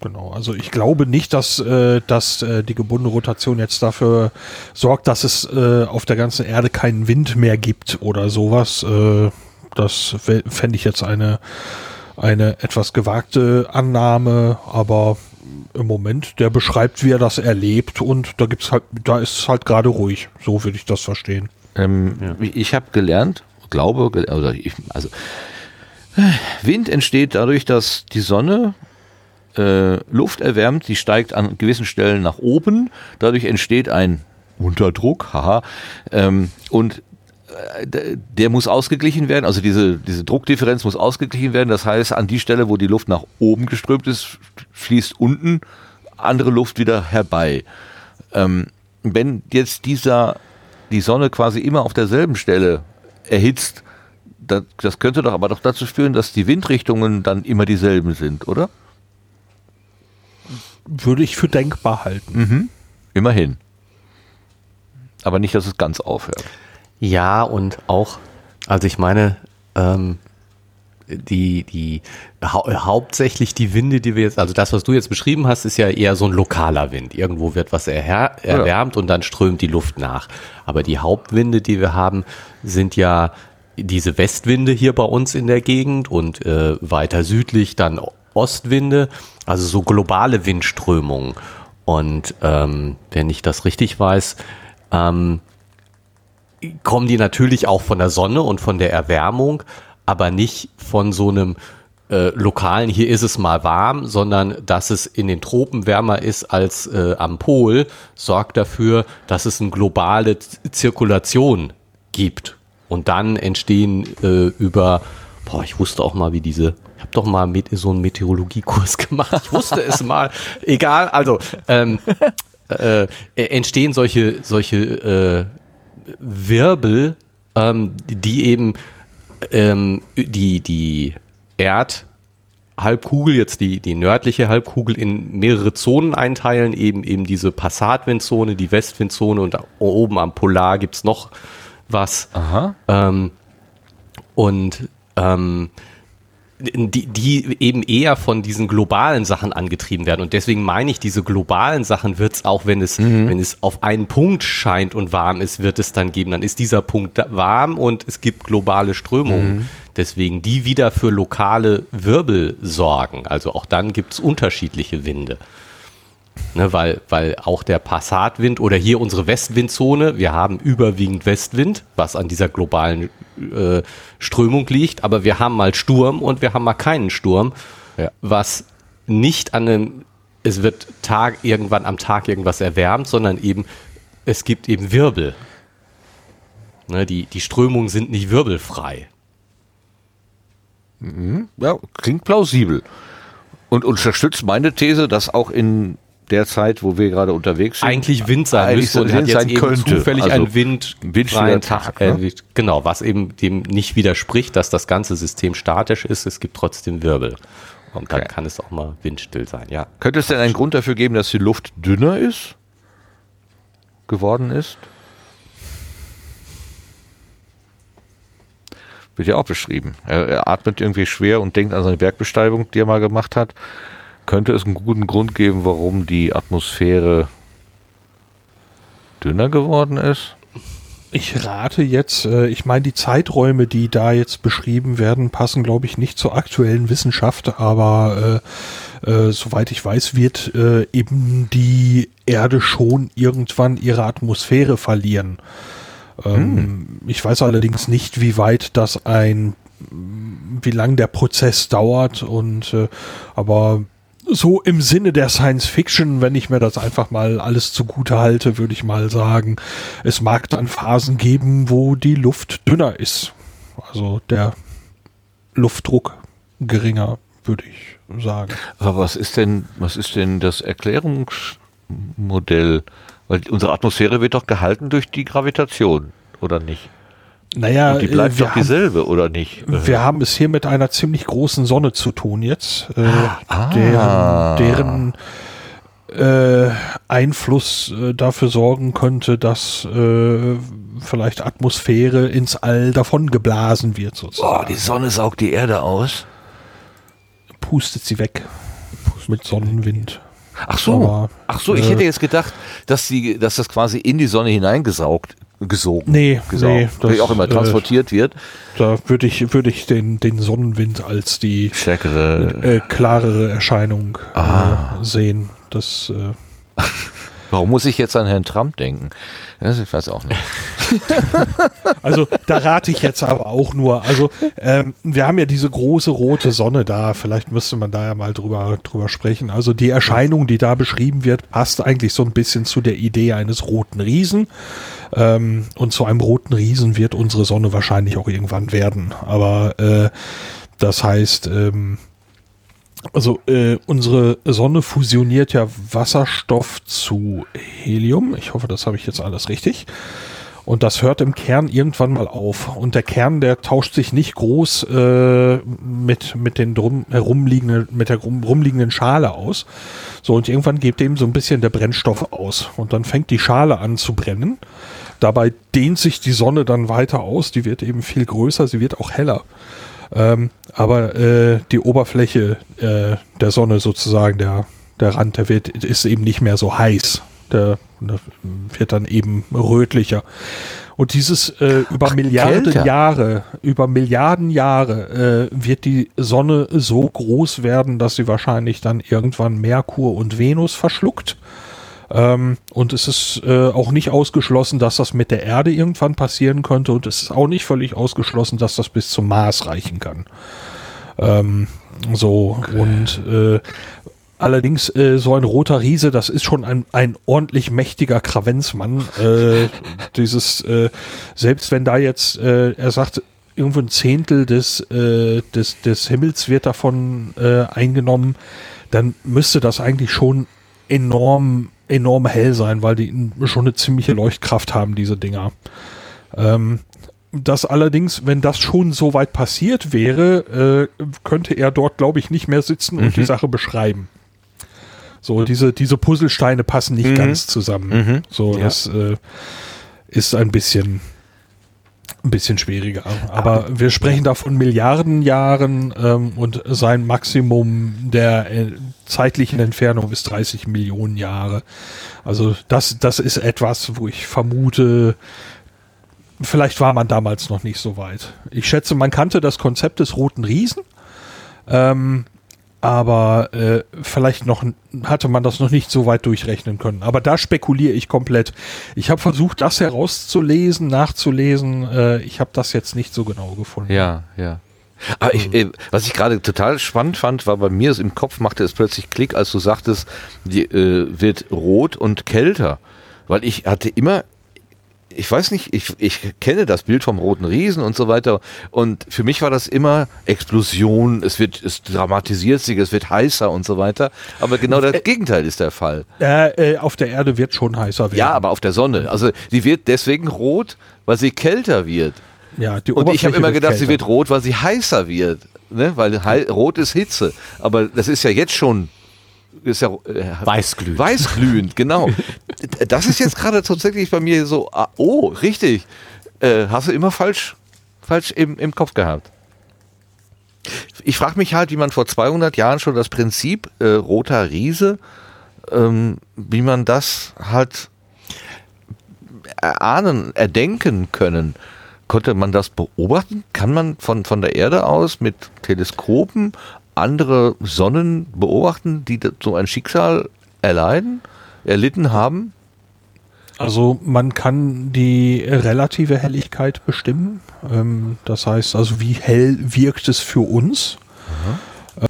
Genau, also ich glaube nicht, dass, äh, dass äh, die gebundene Rotation jetzt dafür sorgt, dass es äh, auf der ganzen Erde keinen Wind mehr gibt oder sowas. Äh, das fände ich jetzt eine, eine etwas gewagte Annahme, aber im Moment, der beschreibt, wie er das erlebt und da gibt's halt, da ist es halt gerade ruhig. So würde ich das verstehen. Ähm, Ich habe gelernt, glaube, also, ich, also äh, Wind entsteht dadurch, dass die Sonne äh, Luft erwärmt, die steigt an gewissen Stellen nach oben, dadurch entsteht ein Unterdruck, haha, ähm, und der muss ausgeglichen werden, also diese, diese Druckdifferenz muss ausgeglichen werden, das heißt, an die Stelle, wo die Luft nach oben geströmt ist, fließt unten andere Luft wieder herbei. Ähm, wenn jetzt dieser, die Sonne quasi immer auf derselben Stelle erhitzt, das, das könnte doch aber doch dazu führen, dass die Windrichtungen dann immer dieselben sind, oder? Würde ich für denkbar halten. Immerhin. Aber nicht, dass es ganz aufhört. Ja und auch, also ich meine, ähm, die, die hau hauptsächlich die Winde, die wir jetzt, also das, was du jetzt beschrieben hast, ist ja eher so ein lokaler Wind. Irgendwo wird was erwärmt und dann strömt die Luft nach. Aber die Hauptwinde, die wir haben, sind ja diese Westwinde hier bei uns in der Gegend und äh, weiter südlich dann Ostwinde, also so globale Windströmungen. Und ähm, wenn ich das richtig weiß, ähm, kommen die natürlich auch von der Sonne und von der Erwärmung, aber nicht von so einem äh, lokalen, hier ist es mal warm, sondern dass es in den Tropen wärmer ist als äh, am Pol, sorgt dafür, dass es eine globale Zirkulation gibt. Und dann entstehen äh, über, boah, ich wusste auch mal, wie diese, ich habe doch mal mit, so einen Meteorologiekurs gemacht, ich wusste es mal, egal, also ähm, äh, entstehen solche, solche äh, Wirbel, ähm, die eben ähm, die, die Erdhalbkugel, jetzt die, die nördliche Halbkugel in mehrere Zonen einteilen, eben eben diese Passatwindzone, die Westwindzone und oben am Polar gibt's noch was. Aha. Ähm, und ähm, die, die eben eher von diesen globalen Sachen angetrieben werden. Und deswegen meine ich, diese globalen Sachen wird es auch, wenn es, wenn es auf einen Punkt scheint und warm ist, wird es dann geben. Dann ist dieser Punkt warm und es gibt globale Strömungen. Deswegen die wieder für lokale Wirbel sorgen. Also auch dann gibt es unterschiedliche Winde. Ne, weil, weil auch der Passatwind oder hier unsere Westwindzone, wir haben überwiegend Westwind, was an dieser globalen äh, Strömung liegt, aber wir haben mal Sturm und wir haben mal keinen Sturm, Ja. was nicht an einem, es wird Tag, irgendwann am Tag irgendwas erwärmt, sondern eben, es gibt eben Wirbel. Ne, die, die Strömungen sind nicht wirbelfrei. Ja, klingt plausibel. Und unterstützt meine These, dass auch in der Zeit, wo wir gerade unterwegs sind, eigentlich Wind sein eigentlich müsste und Wind hat jetzt sein eben könnte. zufällig Also einen Wind windstiller freien Tag, Tag ne? Genau, was eben dem nicht widerspricht, dass das ganze System statisch ist. Es gibt trotzdem Wirbel. Und dann Okay. kann es auch mal windstill sein, ja. Könnte es denn einen Grund dafür geben, dass die Luft dünner ist? Geworden ist? Wird ja auch beschrieben. Er, er atmet irgendwie schwer und denkt an seine Bergbesteigung, die er mal gemacht hat. Könnte es einen guten Grund geben, warum die Atmosphäre dünner geworden ist? Ich rate jetzt, äh, ich meine, die Zeiträume, die da jetzt beschrieben werden, passen, glaube ich, nicht zur aktuellen Wissenschaft, aber äh, äh, soweit ich weiß, wird äh, eben die Erde schon irgendwann ihre Atmosphäre verlieren. Ähm, hm. Ich weiß allerdings nicht, wie weit das ein, wie lang der Prozess dauert und äh, aber so im Sinne der Science Fiction, wenn ich mir das einfach mal alles zugute halte, würde ich mal sagen, es mag dann Phasen geben, wo die Luft dünner ist. Also der Luftdruck geringer, würde ich sagen. Aber was ist denn, was ist denn das Erklärungsmodell? Weil unsere Atmosphäre wird doch gehalten durch die Gravitation, oder nicht? Naja, Und die bleibt doch dieselbe, haben, oder nicht? Wir haben es hier mit einer ziemlich großen Sonne zu tun jetzt, äh, ah. deren, deren äh, Einfluss äh, dafür sorgen könnte, dass äh, vielleicht Atmosphäre ins All davon geblasen wird sozusagen. Oh, die Sonne saugt die Erde aus. Pustet sie weg mit Sonnenwind. Ach so, Aber, ach so, ich äh, hätte jetzt gedacht, dass sie, dass das quasi in die Sonne hineingesaugt gesogen. Nee, gesaugt, nee das, wie auch immer transportiert äh, wird. Da würde ich, würde ich den, den Sonnenwind als die stärkere, äh, klarere Erscheinung ah. äh, sehen. Das, äh, Warum muss ich jetzt an Herrn Trump denken? Das, ich weiß auch nicht. also da rate ich jetzt aber auch nur. Also ähm, wir haben ja diese große rote Sonne da. Vielleicht müsste man da ja mal drüber, drüber sprechen. Also die Erscheinung, die da beschrieben wird, passt eigentlich so ein bisschen zu der Idee eines roten Riesen. Ähm, und zu einem roten Riesen wird unsere Sonne wahrscheinlich auch irgendwann werden. Aber äh, das heißt, ähm, also äh, unsere Sonne fusioniert ja Wasserstoff zu Helium. Ich hoffe, das habe ich jetzt alles richtig. Und das hört im Kern irgendwann mal auf. Und der Kern, der tauscht sich nicht groß äh, mit, mit den drum herumliegenden, mit der rumliegenden Schale aus. So, und irgendwann gibt eben so ein bisschen der Brennstoff aus. Und dann fängt die Schale an zu brennen. Dabei dehnt sich die Sonne dann weiter aus. Die wird eben viel größer, sie wird auch heller. Ähm, aber äh, die Oberfläche äh, der Sonne sozusagen, der, der Rand, der wird, ist eben nicht mehr so heiß. Der, der wird dann eben rötlicher. Und dieses äh, über Ach, Milliarden kälter. Jahre, über Milliarden Jahre äh, wird die Sonne so groß werden, dass sie wahrscheinlich dann irgendwann Merkur und Venus verschluckt. Ähm, und es ist äh, auch nicht ausgeschlossen, dass das mit der Erde irgendwann passieren könnte. Und es ist auch nicht völlig ausgeschlossen, dass das bis zum Mars reichen kann. Ähm, so, okay. und äh, Allerdings äh, so ein roter Riese, das ist schon ein, ein ordentlich mächtiger Kravenzmann. Äh, dieses, äh, selbst wenn da jetzt, äh, er sagt, irgendwo ein Zehntel des, äh, des, des Himmels wird davon äh, eingenommen, dann müsste das eigentlich schon enorm enorm hell sein, weil die schon eine ziemliche Leuchtkraft haben, diese Dinger. Ähm, das allerdings, wenn das schon so weit passiert wäre, äh, könnte er dort, glaube ich, nicht mehr sitzen und die mhm. Sache beschreiben. So, diese, diese Puzzlesteine passen nicht mhm. ganz zusammen. Mhm. So, ja. das äh, ist ein bisschen, ein bisschen schwieriger. Aber wir sprechen da von Milliarden Jahren ähm, und sein Maximum der äh, zeitlichen Entfernung ist 30 Millionen Jahre. Also das, das ist etwas, wo ich vermute, vielleicht war man damals noch nicht so weit. Ich schätze, man kannte das Konzept des roten Riesen. Ähm, aber äh, vielleicht noch hatte man das noch nicht so weit durchrechnen können. Aber da spekuliere ich komplett. Ich habe versucht, das herauszulesen, nachzulesen. Äh, ich habe das jetzt nicht so genau gefunden. Ja, ja. Aber ich, äh, was ich gerade total spannend fand, war bei mir im Kopf machte es plötzlich Klick, als du sagtest, die äh, wird rot und kälter. Weil ich hatte immer ich weiß nicht, ich, ich kenne das Bild vom Roten Riesen und so weiter. Und für mich war das immer Explosion, es wird, es dramatisiert sich, es wird heißer und so weiter. Aber genau das äh, Gegenteil ist der Fall. Äh, äh, auf der Erde wird schon heißer werden. Ja, aber auf der Sonne. Also die wird deswegen rot, weil sie kälter wird. Ja, die und ich habe immer gedacht, sie wird rot, weil sie heißer wird. Ne? Weil rot ist Hitze. Aber das ist ja jetzt schon ist ja äh, weißglühend. Weißglühend, genau. das ist jetzt gerade tatsächlich bei mir so, ah, oh, richtig. Äh, hast du immer falsch, falsch im, im Kopf gehabt. Ich frage mich halt, wie man vor 200 Jahren schon das Prinzip äh, roter Riese, ähm, wie man das halt erahnen, erdenken können. Konnte man das beobachten? Kann man von, von der Erde aus mit Teleskopen andere Sonnen beobachten, die so ein Schicksal erleiden, erlitten haben? Also man kann die relative Helligkeit bestimmen. Ähm, das heißt also, wie hell wirkt es für uns?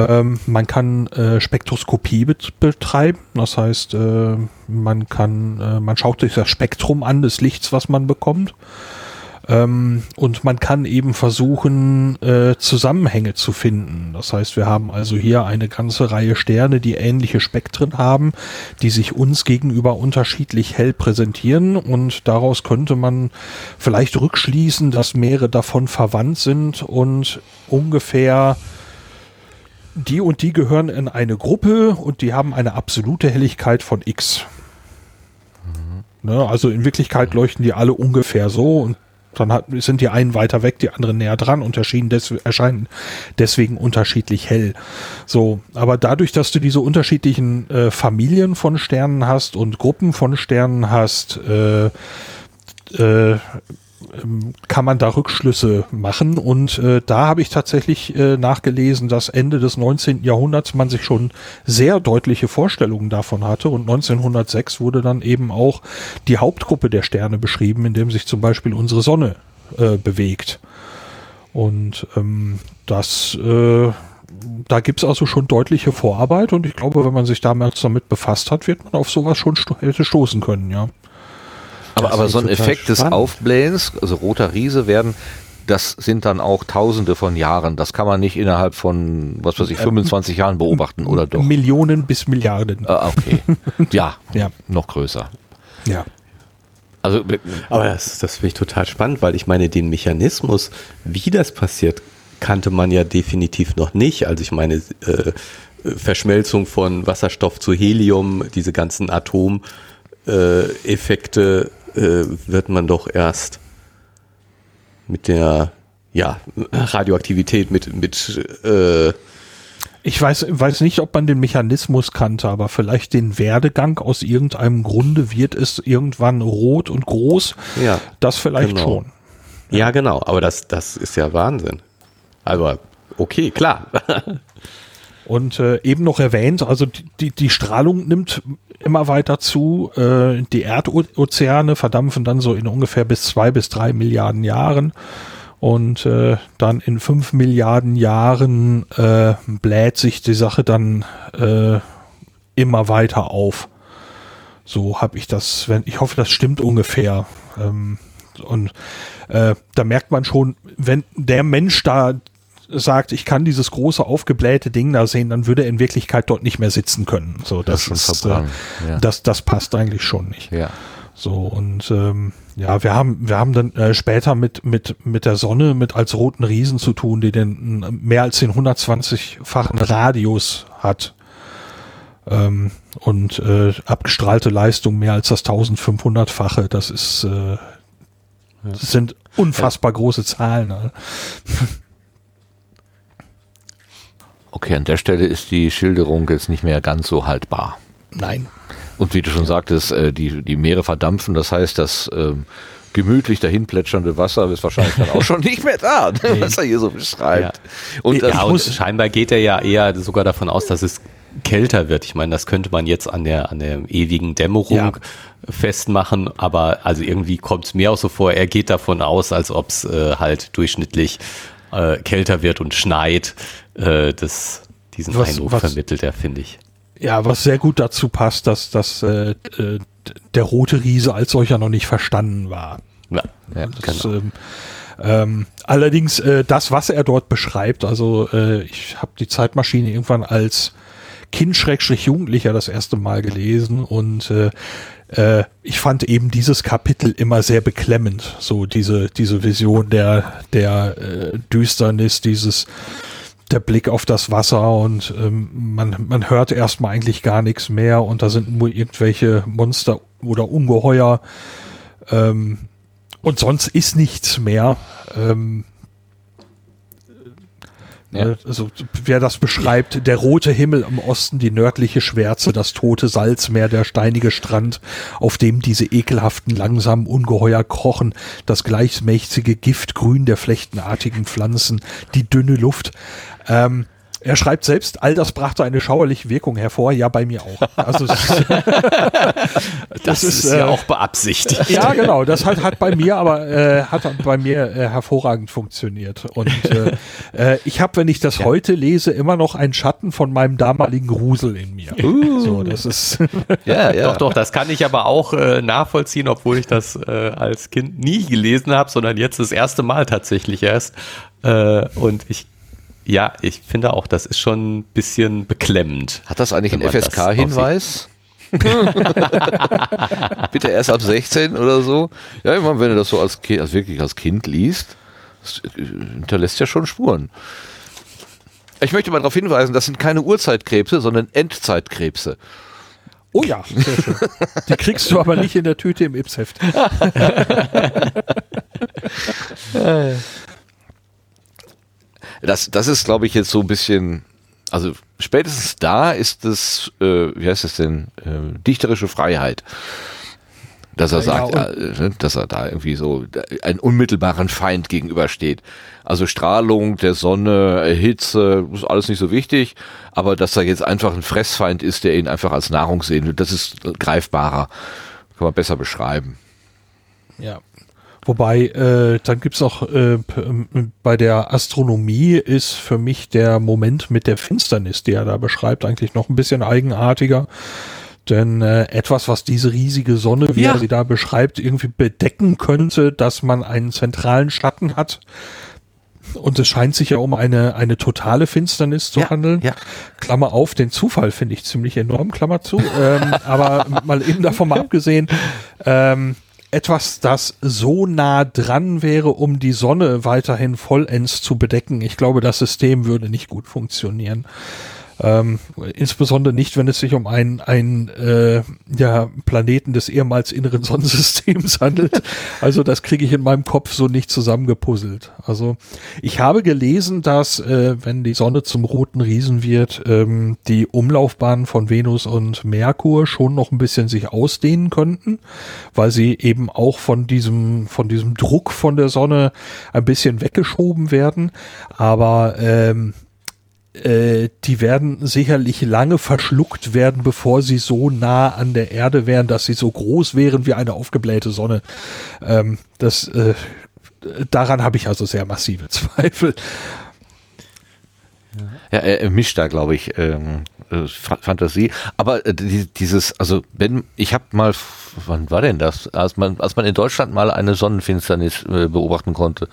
Ähm, man kann äh, Spektroskopie bet betreiben. Das heißt, äh, man kann, äh, man schaut sich das Spektrum an des Lichts, was man bekommt. Ähm, und man kann eben versuchen, äh, Zusammenhänge zu finden. Das heißt, wir haben also hier eine ganze Reihe Sterne, die ähnliche Spektren haben, die sich uns gegenüber unterschiedlich hell präsentieren. Und daraus könnte man vielleicht rückschließen, dass mehrere davon verwandt sind und ungefähr die und die gehören in eine Gruppe und die haben eine absolute Helligkeit von X. Ne, also in Wirklichkeit leuchten die alle ungefähr so und dann hat, sind die einen weiter weg, die anderen näher dran und erscheinen, des, erscheinen deswegen unterschiedlich hell. So, aber dadurch, dass du diese unterschiedlichen äh, Familien von Sternen hast und Gruppen von Sternen hast, äh, äh, kann man da Rückschlüsse machen. Und äh, da habe ich tatsächlich äh, nachgelesen, dass Ende des 19. Jahrhunderts man sich schon sehr deutliche Vorstellungen davon hatte. Und 1906 wurde dann eben auch die Hauptgruppe der Sterne beschrieben, in dem sich zum Beispiel unsere Sonne äh, bewegt. Und ähm, das äh, da gibt's also schon deutliche Vorarbeit und ich glaube, wenn man sich damals damit befasst hat, wird man auf sowas schon sto hätte stoßen können, ja. Aber, aber so ein Effekt spannend. des Aufblähens, also roter Riese werden, das sind dann auch Tausende von Jahren. Das kann man nicht innerhalb von, was weiß ich, 25 Jahren beobachten, oder doch? Millionen bis Milliarden. Ah, okay. Ja, ja, noch größer. Ja. Also, aber das, das finde ich total spannend, weil ich meine, den Mechanismus, wie das passiert, kannte man ja definitiv noch nicht. Also ich meine, äh, Verschmelzung von Wasserstoff zu Helium, diese ganzen Atomeffekte äh, wird man doch erst mit der ja, Radioaktivität, mit, mit äh, ich weiß, weiß nicht, ob man den Mechanismus kannte, aber vielleicht den Werdegang aus irgendeinem Grunde wird es irgendwann rot und groß. Ja. Das vielleicht genau. schon. Ja. ja, genau. Aber das, das ist ja Wahnsinn. Aber okay, klar. Und äh, eben noch erwähnt, also die, die Strahlung nimmt immer weiter zu. Äh, die Erdozeane verdampfen dann so in ungefähr bis zwei bis drei Milliarden Jahren. Und äh, dann in fünf Milliarden Jahren äh, bläht sich die Sache dann äh, immer weiter auf. So habe ich das, wenn ich hoffe, das stimmt ungefähr. Ähm, und äh, da merkt man schon, wenn der Mensch da sagt, ich kann dieses große aufgeblähte Ding da sehen, dann würde er in Wirklichkeit dort nicht mehr sitzen können. So, das, das ist, äh, ja. das, das passt eigentlich schon nicht. Ja. So und ähm, ja, wir haben wir haben dann äh, später mit mit mit der Sonne mit als roten Riesen zu tun, die den mehr als den 120-fachen Radius hat ähm, und äh, abgestrahlte Leistung mehr als das 1500-fache. Das ist äh, das sind unfassbar große Zahlen. Okay, an der Stelle ist die Schilderung jetzt nicht mehr ganz so haltbar. Nein. Und wie du schon sagtest, äh, die, die Meere verdampfen, das heißt, das ähm, gemütlich dahin plätschernde Wasser ist wahrscheinlich dann auch schon nicht mehr da, nee. was er hier so beschreibt. Ja. Und, ja, und scheinbar geht er ja eher sogar davon aus, dass es kälter wird. Ich meine, das könnte man jetzt an der, an der ewigen Dämmerung ja. festmachen, aber also irgendwie kommt es mir auch so vor, er geht davon aus, als ob es äh, halt durchschnittlich äh, kälter wird und schneit, äh, das, diesen was, Eindruck was, vermittelt er, finde ich. Ja, was sehr gut dazu passt, dass, dass äh, der rote Riese als solcher noch nicht verstanden war. Ja, ja das, genau. ähm, ähm, allerdings äh, das, was er dort beschreibt, also äh, ich habe die Zeitmaschine irgendwann als Kind Schrägstrich Jugendlicher das erste Mal gelesen und äh, äh, ich fand eben dieses Kapitel immer sehr beklemmend. So diese, diese Vision der, der äh, Düsternis, dieses der Blick auf das Wasser und ähm, man, man hört erstmal eigentlich gar nichts mehr und da sind nur irgendwelche Monster oder Ungeheuer ähm, und sonst ist nichts mehr. Ähm, Ja. Also wer das beschreibt, der rote Himmel im Osten, die nördliche Schwärze, das tote Salzmeer, der steinige Strand, auf dem diese ekelhaften, langsamen Ungeheuer krochen, das gleichmäßige Giftgrün der flechtenartigen Pflanzen, die dünne Luft. Ähm, er schreibt selbst, all das brachte eine schauerliche Wirkung hervor. Ja, bei mir auch. Also das, das ist, ist, ja äh, auch beabsichtigt. Ja, genau. Das hat, hat bei mir aber äh, hat bei mir äh, hervorragend funktioniert. Und äh, äh ich habe, wenn ich das ja. heute lese, immer noch einen Schatten von meinem damaligen Grusel in mir. Uh. So, das ist ja, ja. Doch, doch. Das kann ich aber auch äh, nachvollziehen, obwohl ich das äh, als Kind nie gelesen habe, sondern jetzt das erste Mal tatsächlich erst. Äh, und ich ja, ich finde auch, das ist schon ein bisschen beklemmend. Hat das eigentlich einen FSK-Hinweis? Bitte erst ab 16 oder so. Ja, ich meine, wenn du das so als, kind, als wirklich als Kind liest, das hinterlässt ja schon Spuren. Ich möchte mal darauf hinweisen, das sind keine Urzeitkrebse, sondern Endzeitkrebse. Oh ja, sehr schön. Die kriegst du aber nicht in der Tüte im Ipsheft. Das, das ist, glaube ich, jetzt so ein bisschen, also spätestens da ist das, äh, wie heißt es denn, äh, dichterische Freiheit. Dass er ja, sagt, ja, äh, dass er da irgendwie so einen unmittelbaren Feind gegenübersteht. Also Strahlung der Sonne, Hitze, ist alles nicht so wichtig, aber dass er jetzt einfach ein Fressfeind ist, der ihn einfach als Nahrung sehen will, das ist greifbarer. Kann man besser beschreiben. Ja, Wobei, äh, dann gibt's auch äh, bei der Astronomie ist für mich der Moment mit der Finsternis, die er da beschreibt, eigentlich noch ein bisschen eigenartiger. Denn äh, etwas, was diese riesige Sonne, wie ja. er sie da beschreibt, irgendwie bedecken könnte, dass man einen zentralen Schatten hat. Und es scheint sich ja um eine, eine totale Finsternis zu ja, handeln. Ja. Klammer auf, den Zufall finde ich ziemlich enorm, Klammer zu. ähm, aber mal eben davon mal abgesehen, ähm, etwas, das so nah dran wäre, um die Sonne weiterhin vollends zu bedecken. Ich glaube, das System würde nicht gut funktionieren. Ähm, insbesondere nicht, wenn es sich um einen, einen äh, ja, Planeten des ehemals inneren Sonnensystems handelt. Also das kriege ich in meinem Kopf so nicht zusammengepuzzelt. Also ich habe gelesen, dass äh, wenn die Sonne zum roten Riesen wird, ähm, die Umlaufbahnen von Venus und Merkur schon noch ein bisschen sich ausdehnen könnten, weil sie eben auch von diesem von diesem Druck von der Sonne ein bisschen weggeschoben werden. Aber ähm, äh, die werden sicherlich lange verschluckt werden, bevor sie so nah an der Erde wären, dass sie so groß wären wie eine aufgeblähte Sonne. Ähm, das, äh, daran habe ich also sehr massive Zweifel. Ja, er mischt da, glaube ich, ähm, äh, Fantasie. Aber äh, dieses, also wenn ich habe mal, wann war denn das? Als man, als man in Deutschland mal eine Sonnenfinsternis äh, beobachten konnte,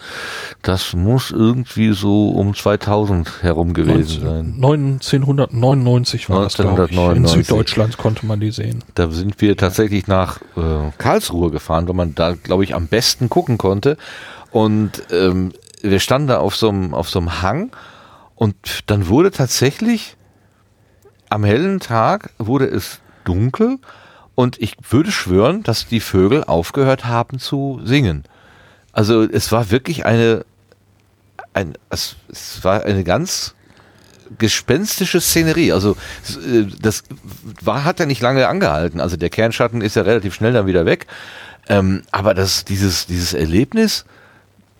das muss irgendwie so um 2000 herum gewesen 19, sein. 1999 war 1999. das, In Süddeutschland konnte man die sehen. Da sind wir tatsächlich nach äh, Karlsruhe gefahren, wo man da, glaube ich, am besten gucken konnte. Und ähm, wir standen da auf so einem auf so einem Hang und dann wurde tatsächlich am hellen Tag wurde es dunkel und ich würde schwören, dass die Vögel aufgehört haben zu singen. Also es war wirklich eine, ein, es, es war eine ganz gespenstische Szenerie. Also äh, das war, hat ja nicht lange angehalten. Also der Kernschatten ist ja relativ schnell dann wieder weg. Ähm, aber das, dieses, dieses Erlebnis,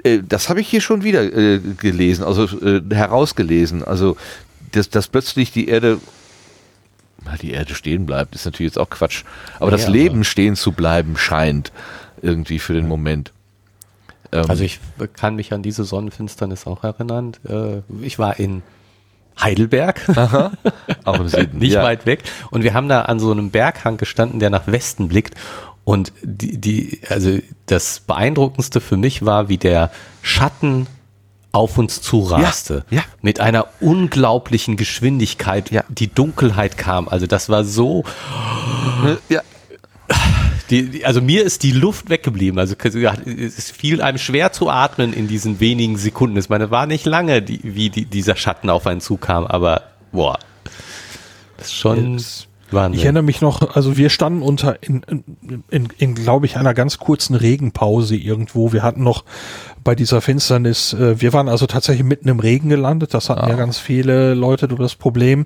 äh, das habe ich hier schon wieder äh, gelesen, also äh, herausgelesen. Also dass, dass plötzlich die Erde die Erde stehen bleibt, ist natürlich jetzt auch Quatsch. Aber ja, das Leben aber stehen zu bleiben scheint irgendwie für den Moment. Ähm also ich kann mich an diese Sonnenfinsternis auch erinnern. Äh, ich war in Heidelberg, Aha, auch im Süden, nicht ja. weit weg. Und wir haben da an so einem Berghang gestanden, der nach Westen blickt. Und die, die, also das Beeindruckendste für mich war, wie der Schatten auf uns zuraste. Ja, ja. Mit einer unglaublichen Geschwindigkeit. Ja. Die Dunkelheit kam. Also das war so. Ja. Die, die, also mir ist die Luft weggeblieben. Also es fiel einem schwer zu atmen in diesen wenigen Sekunden. Ich meine, war nicht lange, die, wie die, dieser Schatten auf einen zukam, aber boah. Das ist schon. Wahnsinn. Ich erinnere mich noch, also wir standen unter, in, in, in, in glaube ich, einer ganz kurzen Regenpause irgendwo. Wir hatten noch bei dieser Finsternis, äh, wir waren also tatsächlich mitten im Regen gelandet. Das hatten ah. ja ganz viele Leute das Problem.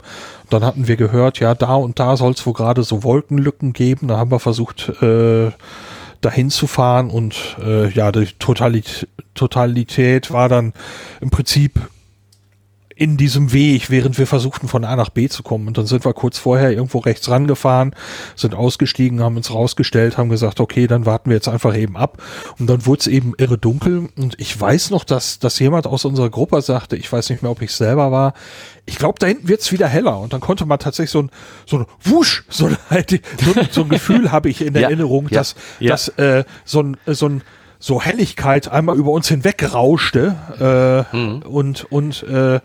Dann hatten wir gehört, ja, da und da soll es wohl gerade so Wolkenlücken geben. Da haben wir versucht, äh, dahin zu fahren und äh, ja, die Totalit Totalität war dann im Prinzip in diesem Weg, während wir versuchten von A nach B zu kommen. Und dann sind wir kurz vorher irgendwo rechts rangefahren, sind ausgestiegen, haben uns rausgestellt, haben gesagt, okay, dann warten wir jetzt einfach eben ab. Und dann wurde es eben irre dunkel. Und ich weiß noch, dass, dass jemand aus unserer Gruppe sagte, ich weiß nicht mehr, ob ich selber war, ich glaube, da hinten wird's wieder heller. Und dann konnte man tatsächlich so ein, so ein Wusch, so ein, so, so ein Gefühl habe ich in der ja, Erinnerung, dass, ja. dass äh, so ein, so ein so Helligkeit einmal über uns hinweg rauschte äh, mhm. und und äh,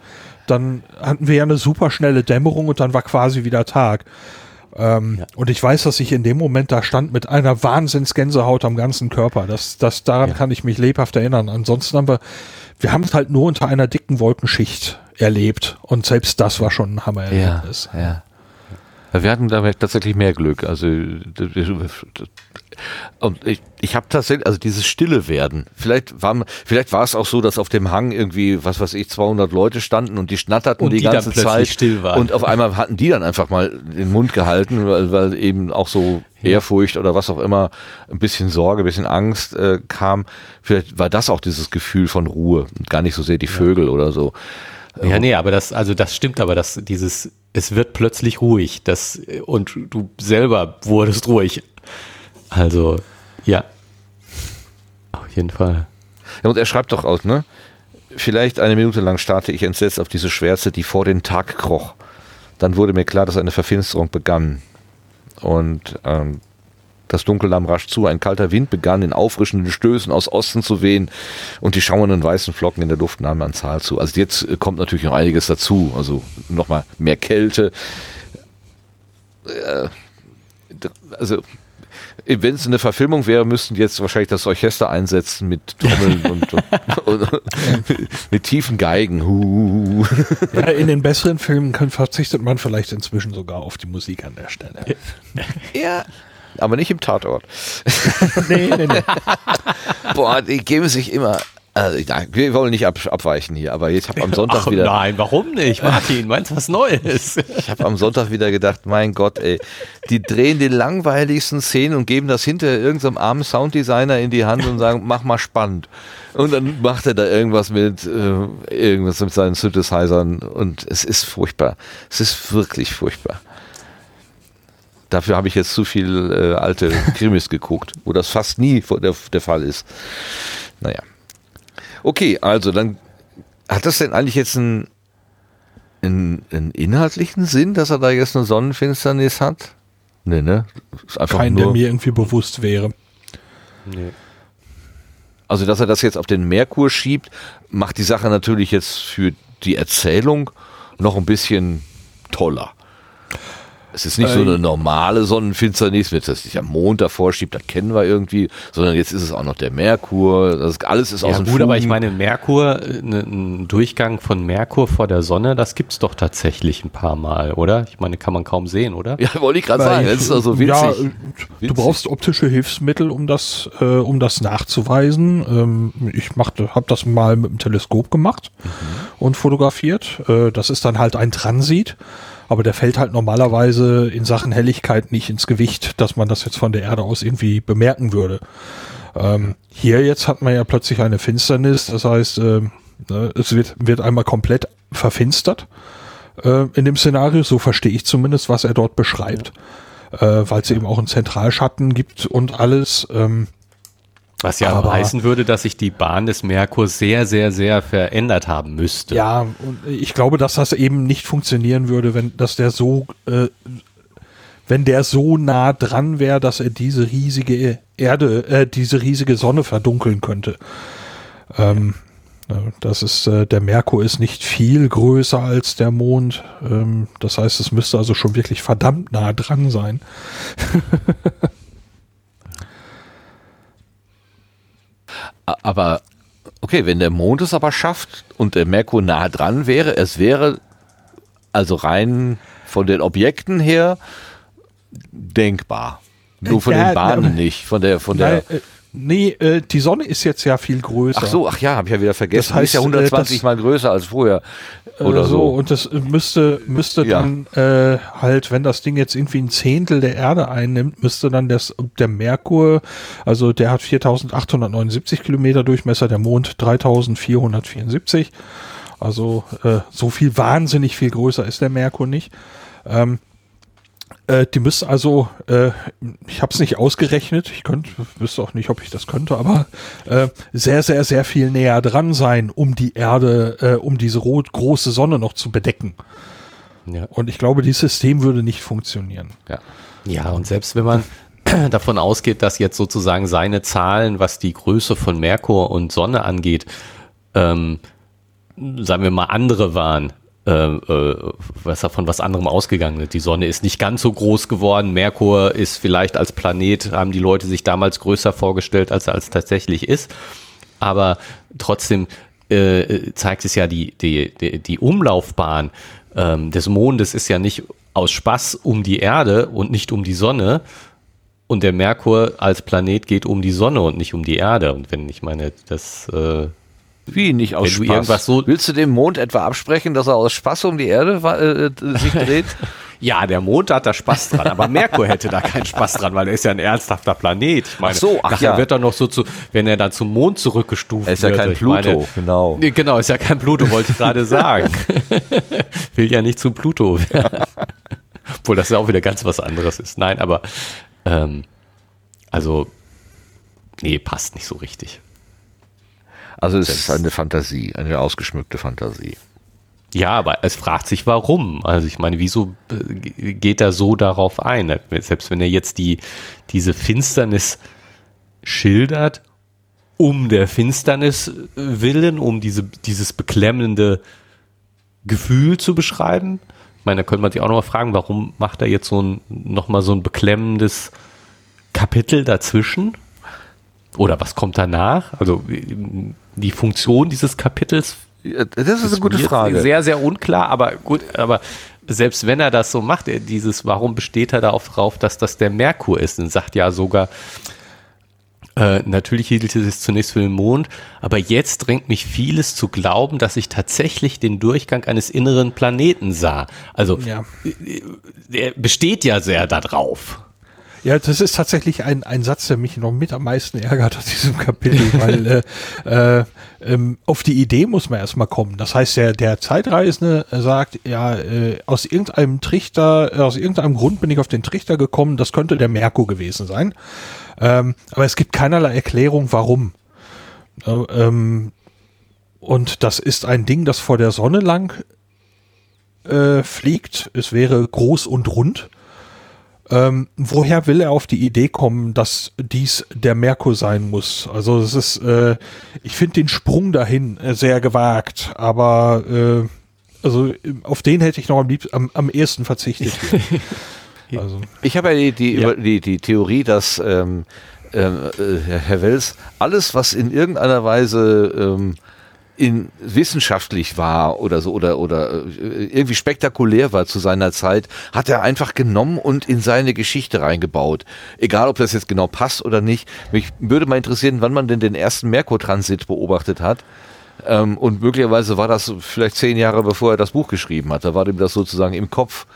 dann hatten wir ja eine super schnelle Dämmerung und dann war quasi wieder Tag. Ähm, ja. Und ich weiß, dass ich in dem Moment da stand mit einer Wahnsinnsgänsehaut am ganzen Körper. Das, das, daran ja. kann ich mich lebhaft erinnern. Ansonsten haben wir, wir haben es halt nur unter einer dicken Wolkenschicht erlebt. Und selbst das war schon ein Hammererlebnis. Ja, ja. Wir hatten da tatsächlich mehr Glück. Also und ich, ich habe tatsächlich, also dieses stille werden. Vielleicht war, vielleicht war es auch so, dass auf dem Hang irgendwie, was weiß ich, 200 Leute standen und die schnatterten und die, die ganze Zeit still waren. und auf einmal hatten die dann einfach mal den Mund gehalten, weil, weil eben auch so Ehrfurcht oder was auch immer, ein bisschen Sorge, ein bisschen Angst äh, kam. Vielleicht war das auch dieses Gefühl von Ruhe und gar nicht so sehr die Vögel ja. oder so. Ja, nee, aber das, also das stimmt, aber das, dieses es wird plötzlich ruhig. Das, und du selber wurdest ruhig. Also, ja. Auf jeden Fall. Ja, und er schreibt doch aus, ne? Vielleicht eine Minute lang starrte ich entsetzt auf diese Schwärze, die vor den Tag kroch. Dann wurde mir klar, dass eine Verfinsterung begann. Und ähm, das Dunkel nahm rasch zu, ein kalter Wind begann in auffrischenden Stößen aus Osten zu wehen und die schauernden weißen Flocken in der Luft nahmen an Zahl zu. Also jetzt äh, kommt natürlich noch einiges dazu, also nochmal mehr Kälte. Äh, also wenn es eine Verfilmung wäre, müssten jetzt wahrscheinlich das Orchester einsetzen mit Trommeln und, und, und, mit tiefen Geigen. Ja, in den besseren Filmen kann, verzichtet man vielleicht inzwischen sogar auf die Musik an der Stelle. Ja, aber nicht im Tatort. nee, nee, nee. Boah, die geben sich immer. Also, nein, wir wollen nicht ab, abweichen hier, aber jetzt habe am Sonntag Ach, wieder. Nein, warum nicht? Martin, meinst du was Neues? ich habe am Sonntag wieder gedacht, mein Gott, ey, die drehen die langweiligsten Szenen und geben das hinter irgendeinem armen Sounddesigner in die Hand und sagen, mach mal spannend. Und dann macht er da irgendwas mit, äh, irgendwas mit seinen Synthesizern und es ist furchtbar. Es ist wirklich furchtbar. Dafür habe ich jetzt zu viel äh, alte Krimis geguckt, wo das fast nie der, der Fall ist. Naja. Okay, also dann hat das denn eigentlich jetzt einen, einen, einen inhaltlichen Sinn, dass er da jetzt eine Sonnenfinsternis hat? Nee, ne? Ist einfach Kein, nur, der mir irgendwie bewusst wäre. Nee. Also, dass er das jetzt auf den Merkur schiebt, macht die Sache natürlich jetzt für die Erzählung noch ein bisschen toller. Es ist nicht äh, so eine normale Sonnenfinsternis, wenn es sich am Mond davor schiebt, das kennen wir irgendwie, sondern jetzt ist es auch noch der Merkur. Das alles ist ja, aus dem gut, Fugen. aber ich meine, Merkur, ne, ein Durchgang von Merkur vor der Sonne, das gibt es doch tatsächlich ein paar Mal, oder? Ich meine, kann man kaum sehen, oder? Ja, wollte ich gerade sagen. Das ist also winzig. Ja, winzig. du brauchst optische Hilfsmittel, um das, äh, um das nachzuweisen. Ähm, ich habe das mal mit dem Teleskop gemacht mhm. und fotografiert. Äh, das ist dann halt ein Transit aber der fällt halt normalerweise in Sachen Helligkeit nicht ins Gewicht, dass man das jetzt von der Erde aus irgendwie bemerken würde. Ähm, hier jetzt hat man ja plötzlich eine Finsternis, das heißt, äh, es wird, wird einmal komplett verfinstert äh, in dem Szenario, so verstehe ich zumindest, was er dort beschreibt, ja. äh, weil es eben auch einen Zentralschatten gibt und alles. Ähm, was ja aber heißen würde, dass sich die Bahn des Merkur sehr, sehr, sehr verändert haben müsste. Ja, und ich glaube, dass das eben nicht funktionieren würde, wenn, dass der so, äh, wenn der so nah dran wäre, dass er diese riesige Erde, äh, diese riesige Sonne verdunkeln könnte. Ähm, das ist, äh, der Merkur ist nicht viel größer als der Mond. Ähm, das heißt, es müsste also schon wirklich verdammt nah dran sein. Aber okay, wenn der Mond es aber schafft und der Merkur nah dran wäre, es wäre also rein von den Objekten her denkbar. Nur von Ja, den Bahnen na, nicht, von der, von der. Äh, nee, äh, die Sonne ist jetzt ja viel größer. Ach so, ach ja, habe ich ja wieder vergessen. Das heißt, ist ja äh, 120 das- mal größer als vorher. Äh, Oder so. Und das äh, müsste, müsste Ja. dann äh, halt, wenn das Ding jetzt irgendwie ein Zehntel der Erde einnimmt, müsste dann das, der Merkur, also der hat 4879 Kilometer Durchmesser, der Mond 3474. Also äh, so viel wahnsinnig viel größer ist der Merkur nicht. Ähm, äh, die müssen also, äh, ich habe es nicht ausgerechnet, ich könnte, wüsste auch nicht, ob ich das könnte, aber äh, sehr, sehr, sehr viel näher dran sein, um die Erde, äh, um diese rot große Sonne noch zu bedecken. Ja. Und ich glaube, dieses System würde nicht funktionieren. Ja. Ja, und selbst wenn man davon ausgeht, dass jetzt sozusagen seine Zahlen, was die Größe von Merkur und Sonne angeht, ähm, sagen wir mal andere waren, was er von was anderem ausgegangen ist. Die Sonne ist nicht ganz so groß geworden. Merkur ist vielleicht als Planet, haben die Leute sich damals größer vorgestellt, als er als tatsächlich ist. Aber trotzdem äh, zeigt es ja die, die, die, die Umlaufbahn ähm, des Mondes ist ja nicht aus Spaß um die Erde und nicht um die Sonne. Und der Merkur als Planet geht um die Sonne und nicht um die Erde. Und wenn ich meine, das äh, Wie nicht aus Wenn Spaß? irgendwas so- Willst du dem Mond etwa absprechen, dass er aus Spaß um die Erde äh, äh, sich dreht? Ja, der Mond hat da Spaß dran, aber Merkur hätte da keinen Spaß dran, weil er ist ja ein ernsthafter Planet. Ich meine, Ach so, ach nachher ja. wird er noch so zu, wenn er dann zum Mond zurückgestuft Er ist ja wird. kein ich Pluto, meine, genau. Nee, genau, ist ja kein Pluto, wollte ich gerade sagen. Will ja nicht zum Pluto werden. Obwohl das ja auch wieder ganz was anderes ist. Nein, aber ähm, also nee, passt nicht so richtig. Also es ist eine Fantasie, eine ausgeschmückte Fantasie. Ja, aber es fragt sich, warum. Also ich meine, wieso äh, geht er so darauf ein? Selbst wenn er jetzt die, diese Finsternis schildert, um der Finsternis willen, um diese, dieses beklemmende Gefühl zu beschreiben. Ich meine, da könnte man sich auch noch mal fragen, warum macht er jetzt so ein, noch mal so ein beklemmendes Kapitel dazwischen? Oder was kommt danach? Also die Funktion dieses Kapitels Ja, Das ist eine gute Frage. Sehr, sehr unklar, aber gut, aber selbst wenn er das so macht, er dieses, warum besteht er darauf drauf, dass das der Merkur ist? Und sagt ja sogar, äh, natürlich hielt es sich zunächst für den Mond, aber jetzt drängt mich vieles zu glauben, dass ich tatsächlich den Durchgang eines inneren Planeten sah. Also Ja. er besteht ja sehr darauf. Ja, das ist tatsächlich ein, ein Satz, der mich noch mit am meisten ärgert aus diesem Kapitel, weil äh, äh, ähm, auf die Idee muss man erstmal kommen. Das heißt, der, der Zeitreisende sagt, ja, äh, aus irgendeinem Trichter, aus irgendeinem Grund bin ich auf den Trichter gekommen, das könnte der Merkur gewesen sein. Ähm, aber es gibt keinerlei Erklärung, warum. Äh, ähm, und das ist ein Ding, das vor der Sonne lang äh, fliegt. Es wäre groß und rund. Ähm, woher will er auf die Idee kommen, dass dies der Merkur sein muss? Also es ist, äh, ich finde den Sprung dahin äh, sehr gewagt, aber äh, also äh, auf den hätte ich noch am liebsten, am, am ehesten verzichtet. also Ich habe ja die, die, Ja. die, die Theorie, dass ähm, ähm, äh, Herr Wels alles, was in irgendeiner Weise ähm, in, wissenschaftlich war oder so oder oder äh, irgendwie spektakulär war zu seiner Zeit, hat er einfach genommen und in seine Geschichte reingebaut. Egal, ob das jetzt genau passt oder nicht. Mich würde mal interessieren, wann man denn den ersten Merkur-Transit beobachtet hat. Ähm, und möglicherweise war das vielleicht zehn Jahre bevor er das Buch geschrieben hat. Da war ihm das sozusagen im Kopf.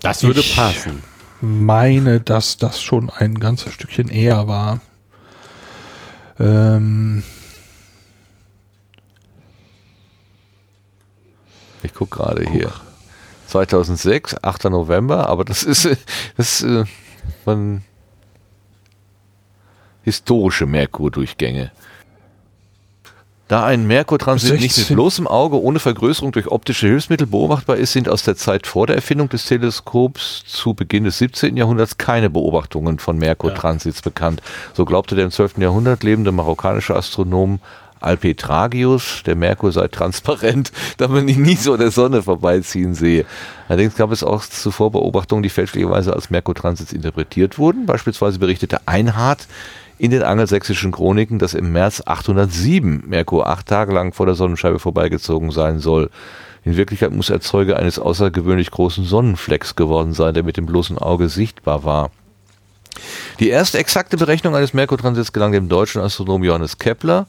Das würde Ich- passen. meine, dass das schon ein ganzes Stückchen eher war. Ähm, Ich guck gerade hier. 2006, 8. November, aber das ist, das ist äh, von historische Merkurdurchgänge. Da ein Merkurtransit nicht mit 16. bloßem Auge ohne Vergrößerung durch optische Hilfsmittel beobachtbar ist, sind aus der Zeit vor der Erfindung des Teleskops zu Beginn des 17. Jahrhunderts keine Beobachtungen von Merkurtransits bekannt. So glaubte der im 12. Jahrhundert lebende marokkanische Astronom Alpetragius, der Merkur sei transparent, da man ihn nie so an der Sonne vorbeiziehen sehe. Allerdings gab es auch zuvor Beobachtungen, die fälschlicherweise als Merkurtransits interpretiert wurden. Beispielsweise berichtete Einhard in den angelsächsischen Chroniken, dass im März 807 Merkur acht Tage lang vor der Sonnenscheibe vorbeigezogen sein soll. In Wirklichkeit muss er Zeuge eines außergewöhnlich großen Sonnenflecks geworden sein, der mit dem bloßen Auge sichtbar war. Die erste exakte Berechnung eines Merkurtransits gelang dem deutschen Astronomen Johannes Kepler.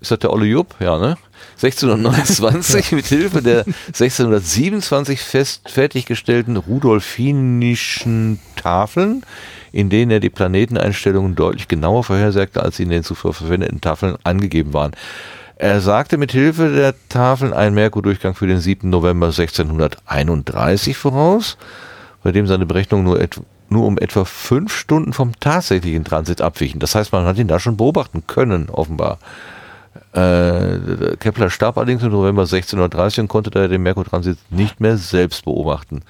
Ist das der Olle Jupp? Ja, ne? 1629 mit Hilfe der 1627 fest fertiggestellten rudolfinischen Tafeln, in denen er die Planeteneinstellungen deutlich genauer vorhersagte, als sie in den zuvor verwendeten Tafeln angegeben waren. Er sagte mit Hilfe der Tafeln einen Merkurdurchgang für den 7. November 1631 voraus, bei dem seine Berechnungen nur, et nur um etwa fünf Stunden vom tatsächlichen Transit abwichen. Das heißt, man hat ihn da schon beobachten können, offenbar. Äh, Kepler starb allerdings im November 1630 und konnte daher den Merkurtransit nicht mehr selbst beobachten.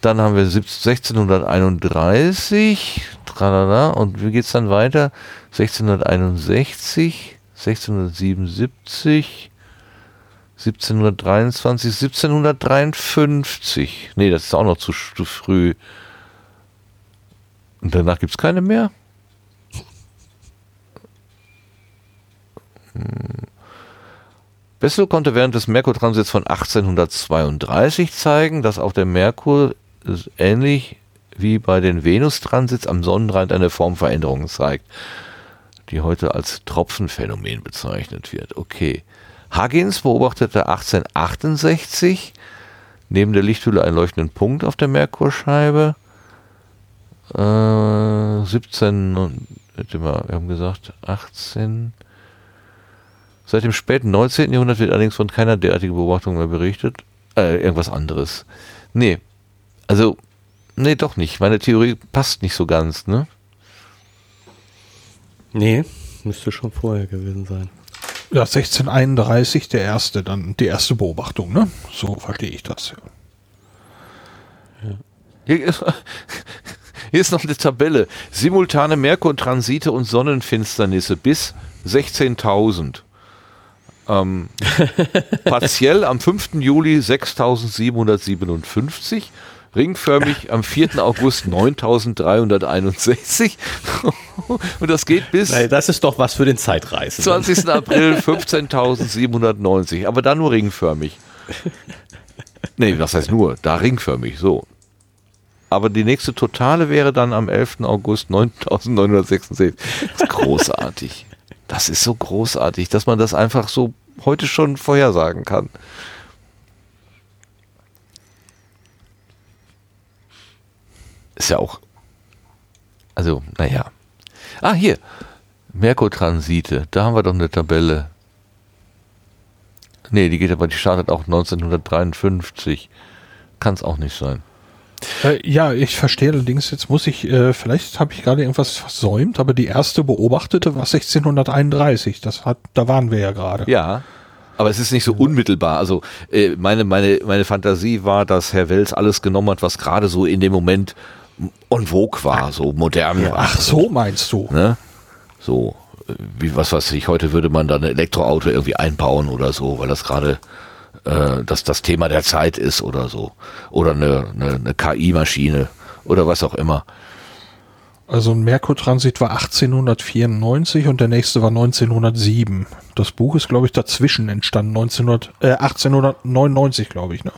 Dann haben wir 1631, tralala, und wie geht's dann weiter? 1661, 1677, 1723, 1753. Nee, das ist auch noch zu, zu früh. Und danach gibt's keine mehr? Bessel konnte während des Merkur-Transits von 1832 zeigen, dass auch der Merkur ähnlich wie bei den Venus-Transits am Sonnenrand eine Formveränderung zeigt, die heute als Tropfenphänomen bezeichnet wird. Okay. Huggins beobachtete 1868 neben der Lichthülle einen leuchtenden Punkt auf der Merkurscheibe. Äh, 17, wir haben gesagt 18. Seit dem späten 19. Jahrhundert wird allerdings von keiner derartigen Beobachtung mehr berichtet. Äh, irgendwas anderes. Nee. Also, nee, doch nicht. Meine Theorie passt nicht so ganz, ne? Nee, müsste schon vorher gewesen sein. Ja, 1631 der erste, dann die erste Beobachtung, ne? So verstehe ich das. Ja. Hier, ist, hier ist noch eine Tabelle. Simultane Merkurtransite und Sonnenfinsternisse bis 16.000. Ähm, partiell am 5. Juli 6757, ringförmig am 4. August 9361 und das geht bis Nein, das ist doch was für den Zeitreisen. 20. April 15790, aber da nur ringförmig. Nee, was heißt nur? Da ringförmig, so. Aber die nächste Totale wäre dann am 11. August 9966. Das ist großartig. Das ist so großartig, dass man das einfach so heute schon vorhersagen kann. Ist ja auch. Also, naja. Ah, hier. Merkur-Transite. Da haben wir doch eine Tabelle. Nee, die geht aber, die startet auch 1953. Kann es auch nicht sein. Äh, ja, ich verstehe allerdings, jetzt muss ich, äh, vielleicht habe ich gerade irgendwas versäumt, aber die erste beobachtete war 1631. Das hat, da waren wir ja gerade. Ja. Aber es ist nicht so unmittelbar. Also äh, meine, meine, meine Fantasie war, dass Herr Wels alles genommen hat, was gerade so in dem Moment en vogue war, so modern ja, war. Ach, so meinst du. Ne? So, äh, wie was weiß ich, heute würde man da ein Elektroauto irgendwie einbauen oder so, weil das gerade äh, das, das Thema der Zeit ist oder so. Oder eine, eine, eine KI-Maschine oder was auch immer. Also ein Merkur-Transit war 1894 und der nächste war 1907. Das Buch ist, glaube ich, dazwischen entstanden, 1900, äh, 1899, glaube ich. Ne?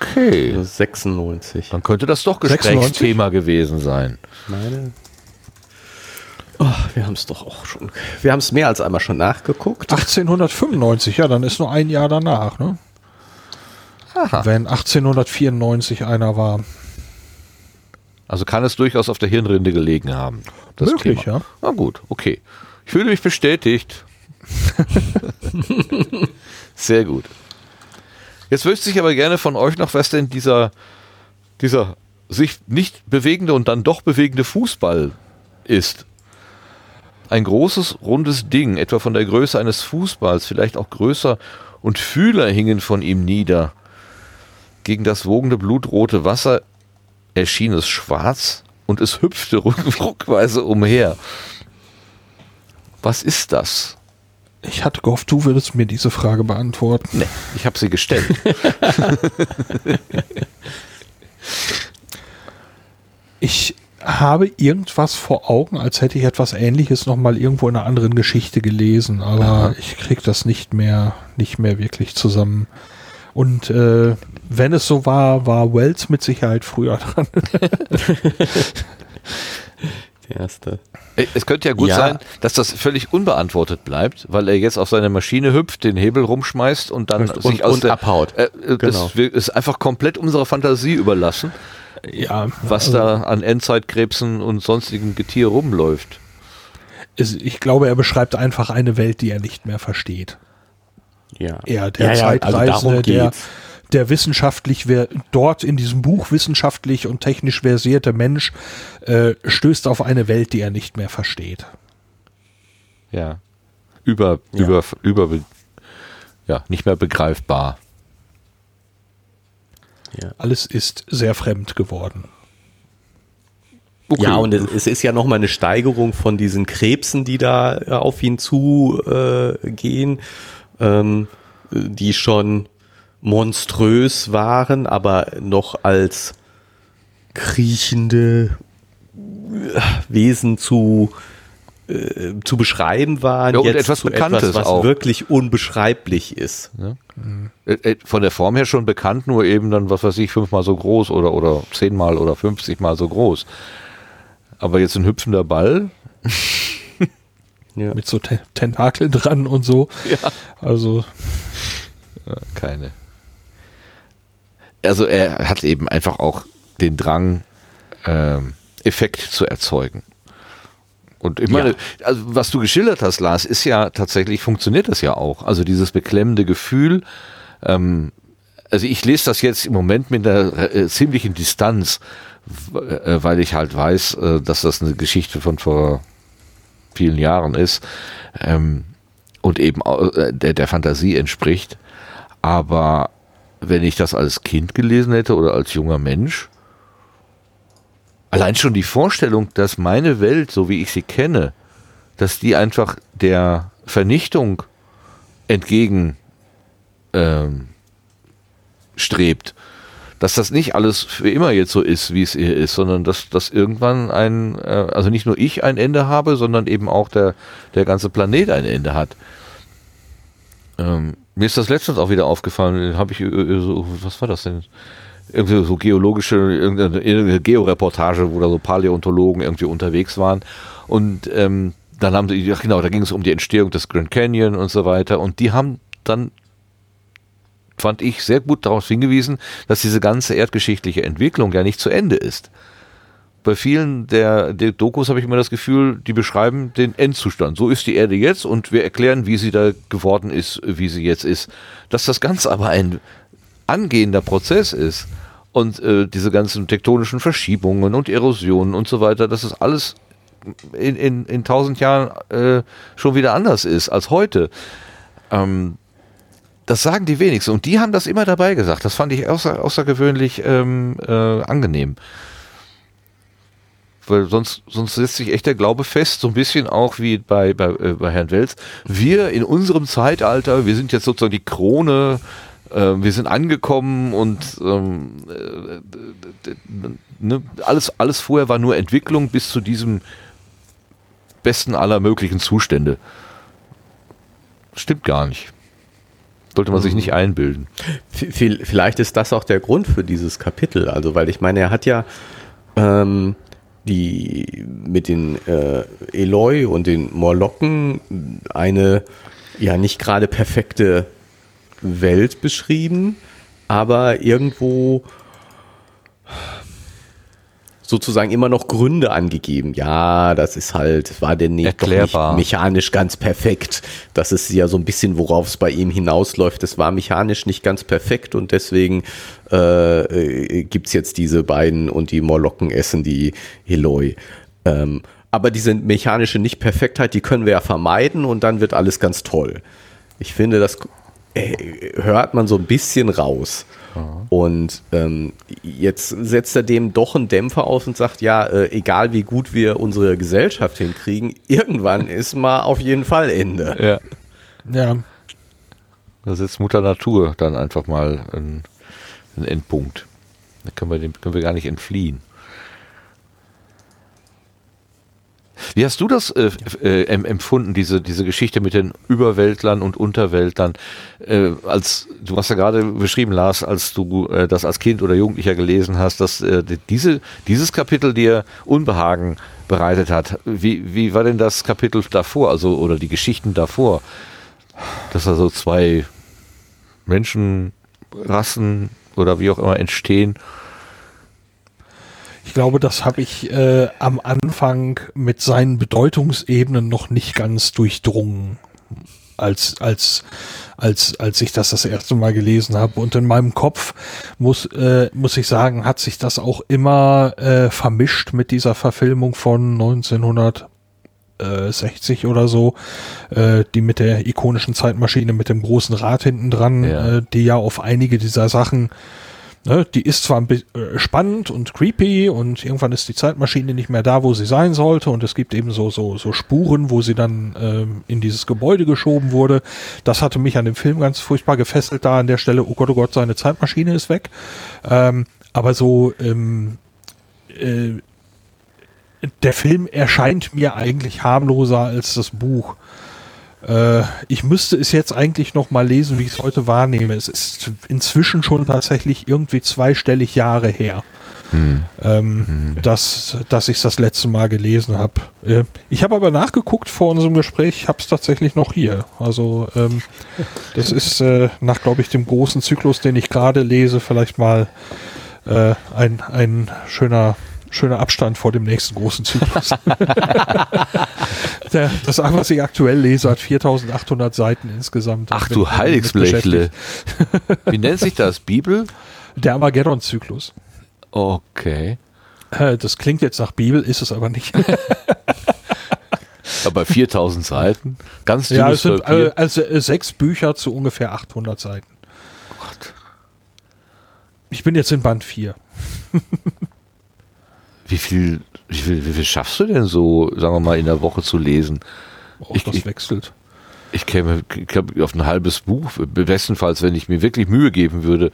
Okay. Also 96. Dann könnte das doch Gesprächsthema gewesen sein. Meine. Oh, wir haben es doch auch schon. Wir haben es mehr als einmal schon nachgeguckt. 1895, ja, dann ist nur ein Jahr danach, ne? Aha. Wenn 1894 einer war. Also kann es durchaus auf der Hirnrinde gelegen haben. Das Möglich, Thema. ja. Na gut, okay. Ich fühle mich bestätigt. Sehr gut. Jetzt wüsste ich aber gerne von euch noch, was denn dieser, dieser sich nicht bewegende und dann doch bewegende Fußball ist. Ein großes, rundes Ding, etwa von der Größe eines Fußballs, vielleicht auch größer, und Fühler hingen von ihm nieder. Gegen das wogende blutrote Wasser erschien es schwarz und es hüpfte ruckweise umher. Was ist das? Ich hatte gehofft, du würdest mir diese Frage beantworten. Nee, ich habe sie gestellt. ich habe irgendwas vor Augen, als hätte ich etwas Ähnliches noch mal irgendwo in einer anderen Geschichte gelesen, aber Aha. ich kriege das nicht mehr, nicht mehr wirklich zusammen. Und äh, wenn es so war, war Wells mit Sicherheit früher dran. Der erste. Äh, Es könnte ja gut Ja. sein, dass das völlig unbeantwortet bleibt, weil er jetzt auf seine Maschine hüpft, den Hebel rumschmeißt und dann Und- sich aus und der, abhaut. Äh, äh, Genau. Das wir- ist einfach komplett unserer Fantasie überlassen, ja, was da an Endzeitkrebsen und sonstigem Getier rumläuft. ist, ich glaube, er beschreibt einfach eine Welt, die er nicht mehr versteht. Ja. Er, der ja, ja, also Zeitreisende, darum der, der wissenschaftlich, wer dort in diesem Buch wissenschaftlich und technisch versierte Mensch äh, stößt auf eine Welt, die er nicht mehr versteht. Ja. Über, Ja. über, über, ja, nicht mehr begreifbar. Ja. Alles ist sehr fremd geworden. Okay. Ja, und es, ist ja nochmal eine Steigerung von diesen Krebsen, die da äh, auf ihn zugehen, äh, ähm, die schon monströs waren, aber noch als kriechende äh, Wesen zu, äh, zu beschreiben waren. Ja, und jetzt etwas Bekanntes etwas, was auch. wirklich unbeschreiblich ist. Äh, äh, Von der Form her schon bekannt, nur eben dann, was weiß ich, fünfmal so groß oder, oder zehnmal oder fünfzigmal so groß. Aber jetzt ein hüpfender Ball, Ja. Mit so Te Tentakeln dran und so. Ja. Also, Ja, keine. Also er hat eben einfach auch den Drang, ähm, Effekt zu erzeugen. Und ich meine, also was du geschildert hast, Lars, ist ja tatsächlich, funktioniert das ja auch. Also dieses beklemmende Gefühl, ähm, also ich lese das jetzt im Moment mit einer äh, ziemlichen Distanz, äh, weil ich halt weiß, äh, dass das eine Geschichte von vor vielen Jahren ist ähm, und eben äh, der, der Fantasie entspricht. Aber wenn ich das als Kind gelesen hätte oder als junger Mensch, allein schon die Vorstellung, dass meine Welt, so wie ich sie kenne, dass die einfach der Vernichtung entgegen ähm, strebt. Dass das nicht alles für immer jetzt so ist, wie es hier ist, sondern dass, dass irgendwann ein, äh, also nicht nur ich ein Ende habe, sondern eben auch der, der ganze Planet ein Ende hat. Ähm, mir ist das letztens auch wieder aufgefallen, habe ich, äh, äh, so, was war das denn? Irgendwie so geologische, irgendeine, Georeportage, wo da so Paläontologen irgendwie unterwegs waren. Und ähm, dann haben sie, ja genau, da ging es um die Entstehung des Grand Canyon und so weiter. Und die haben dann, fand ich, sehr gut darauf hingewiesen, dass diese ganze erdgeschichtliche Entwicklung ja nicht zu Ende ist. Bei vielen der, der Dokus habe ich immer das Gefühl, die beschreiben den Endzustand. So ist die Erde jetzt und wir erklären, wie sie da geworden ist, wie sie jetzt ist. Dass das Ganze aber ein angehender Prozess ist und äh, diese ganzen tektonischen Verschiebungen und Erosionen und so weiter, dass es alles in, in, in tausend Jahren äh, schon wieder anders ist als heute. Ähm, das sagen die wenigsten und die haben das immer dabei gesagt. Das fand ich außer, außergewöhnlich ähm, äh, angenehm. Weil sonst, sonst setzt sich echt der Glaube fest, so ein bisschen auch wie bei, bei, äh, bei Herrn Welz. Wir in unserem Zeitalter, wir sind jetzt sozusagen die Krone, äh, wir sind angekommen und ähm, äh, ne, alles, alles vorher war nur Entwicklung bis zu diesem besten aller möglichen Zustände. Stimmt gar nicht. Sollte man sich nicht einbilden. Vielleicht ist das auch der Grund für dieses Kapitel. Also, weil ich meine, er hat ja ähm, die mit den äh, Eloi und den Morlocken eine ja nicht gerade perfekte Welt beschrieben, aber irgendwo sozusagen immer noch Gründe angegeben. Ja, das ist halt, war denn nicht, nicht mechanisch ganz perfekt. Das ist ja so ein bisschen, worauf es bei ihm hinausläuft. Es war mechanisch nicht ganz perfekt und deswegen äh, äh, gibt's jetzt diese beiden und die Morlocken essen die Eloi. Ähm, aber diese mechanische Nicht-Perfektheit, die können wir ja vermeiden und dann wird alles ganz toll. Ich finde, das äh, hört man so ein bisschen raus. Und ähm, jetzt setzt er dem doch einen Dämpfer auf und sagt, ja, äh, egal wie gut wir unsere Gesellschaft hinkriegen, irgendwann ist mal auf jeden Fall Ende. Ja. ja, Da setzt Mutter Natur dann einfach mal einen, einen Endpunkt. Da können wir, dem können wir gar nicht entfliehen. Wie hast du das äh, äh, empfunden, diese, diese Geschichte mit den Überweltlern und Unterweltlern? Äh, als du hast ja gerade beschrieben, Lars, als du äh, das als Kind oder Jugendlicher gelesen hast, dass äh, diese, dieses Kapitel dir Unbehagen bereitet hat. Wie, wie war denn das Kapitel davor, also oder die Geschichten davor? Dass da so zwei Menschenrassen oder wie auch immer entstehen ich glaube, das habe ich äh, am Anfang mit seinen Bedeutungsebenen noch nicht ganz durchdrungen, als als als als ich das das erste Mal gelesen habe. Und in meinem Kopf muss äh, muss ich sagen, hat sich das auch immer äh, vermischt mit dieser Verfilmung von 1960 oder so, äh, die mit der ikonischen Zeitmaschine mit dem großen Rad hinten dran, ja. äh, die ja auf einige dieser Sachen Ne, die ist zwar äh, spannend und creepy und irgendwann ist die Zeitmaschine nicht mehr da, wo sie sein sollte und es gibt eben so, so, so Spuren, wo sie dann ähm, in dieses Gebäude geschoben wurde. Das hatte mich an dem Film ganz furchtbar gefesselt, da an der Stelle, oh Gott, oh Gott, seine Zeitmaschine ist weg. Ähm, aber so, ähm, äh, der Film erscheint mir eigentlich harmloser als das Buch. Äh, ich müsste es jetzt eigentlich noch mal lesen, wie ich es heute wahrnehme. Es ist inzwischen schon tatsächlich irgendwie zweistellig Jahre her. Hm. Ähm, hm. Dass, dass ich das letzte Mal gelesen habe. Äh, ich habe aber nachgeguckt vor unserem Gespräch, ich habe es tatsächlich noch hier. Also ähm, das ist äh, nach, glaube ich, dem großen Zyklus, den ich gerade lese, vielleicht mal äh, ein, ein schöner schöner Abstand vor dem nächsten großen Zyklus. Der, das, was ich aktuell lese, hat 4800 Seiten insgesamt. Ach du Heiligsblechle. Wie nennt sich das? Bibel? Der Armageddon-Zyklus. Okay. Äh, das klingt jetzt nach Bibel, ist es aber nicht. aber 4000 Seiten? Ganz Ja, es sind äh, also äh, sechs Bücher zu ungefähr 800 Seiten. Gott. Ich bin jetzt in Band 4. Wie viel, wie viel, wie viel schaffst du denn so, sagen wir mal, in der Woche zu lesen? Oh, ich, das wechselt. Ich käme ich glaub, auf ein halbes Buch, bestenfalls, wenn ich mir wirklich Mühe geben würde,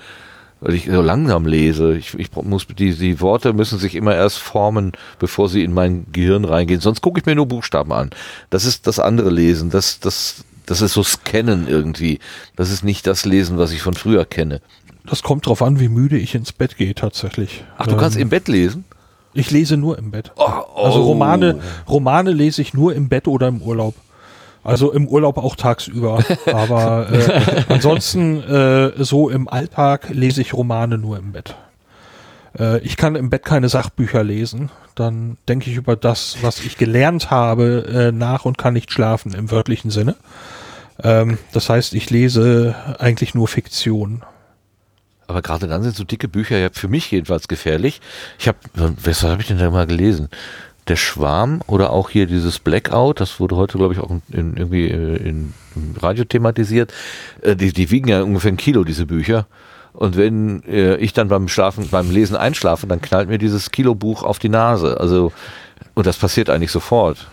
weil ich so langsam lese. Ich, ich muss die, die Worte müssen sich immer erst formen, bevor sie in mein Gehirn reingehen. Sonst gucke ich mir nur Buchstaben an. Das ist das andere Lesen. Das, das, das ist so Scannen irgendwie. Das ist nicht das Lesen, was ich von früher kenne. Das kommt drauf an, wie müde ich ins Bett gehe tatsächlich. Ach, du ähm, kannst im Bett lesen? Ich lese nur im Bett. Oh, oh. Also Romane, Romane lese ich nur im Bett oder im Urlaub. Also im Urlaub auch tagsüber. Aber äh, ansonsten äh, so im Alltag lese ich Romane nur im Bett. Äh, ich kann im Bett keine Sachbücher lesen. Dann denke ich über das, was ich gelernt habe, äh, nach und kann nicht schlafen im wörtlichen Sinne. Ähm, das heißt, ich lese eigentlich nur Fiktion. Aber gerade dann sind so dicke Bücher ja für mich jedenfalls gefährlich. Ich habe, was habe ich denn da mal gelesen? Der Schwarm oder auch hier dieses Blackout, das wurde heute, glaube ich, auch in, irgendwie äh, in, im Radio thematisiert. Äh, die, die wiegen ja ungefähr ein Kilo, diese Bücher. Und wenn äh, ich dann beim Schlafen, beim Lesen einschlafe, dann knallt mir dieses Kilobuch auf die Nase. Also, und das passiert eigentlich sofort.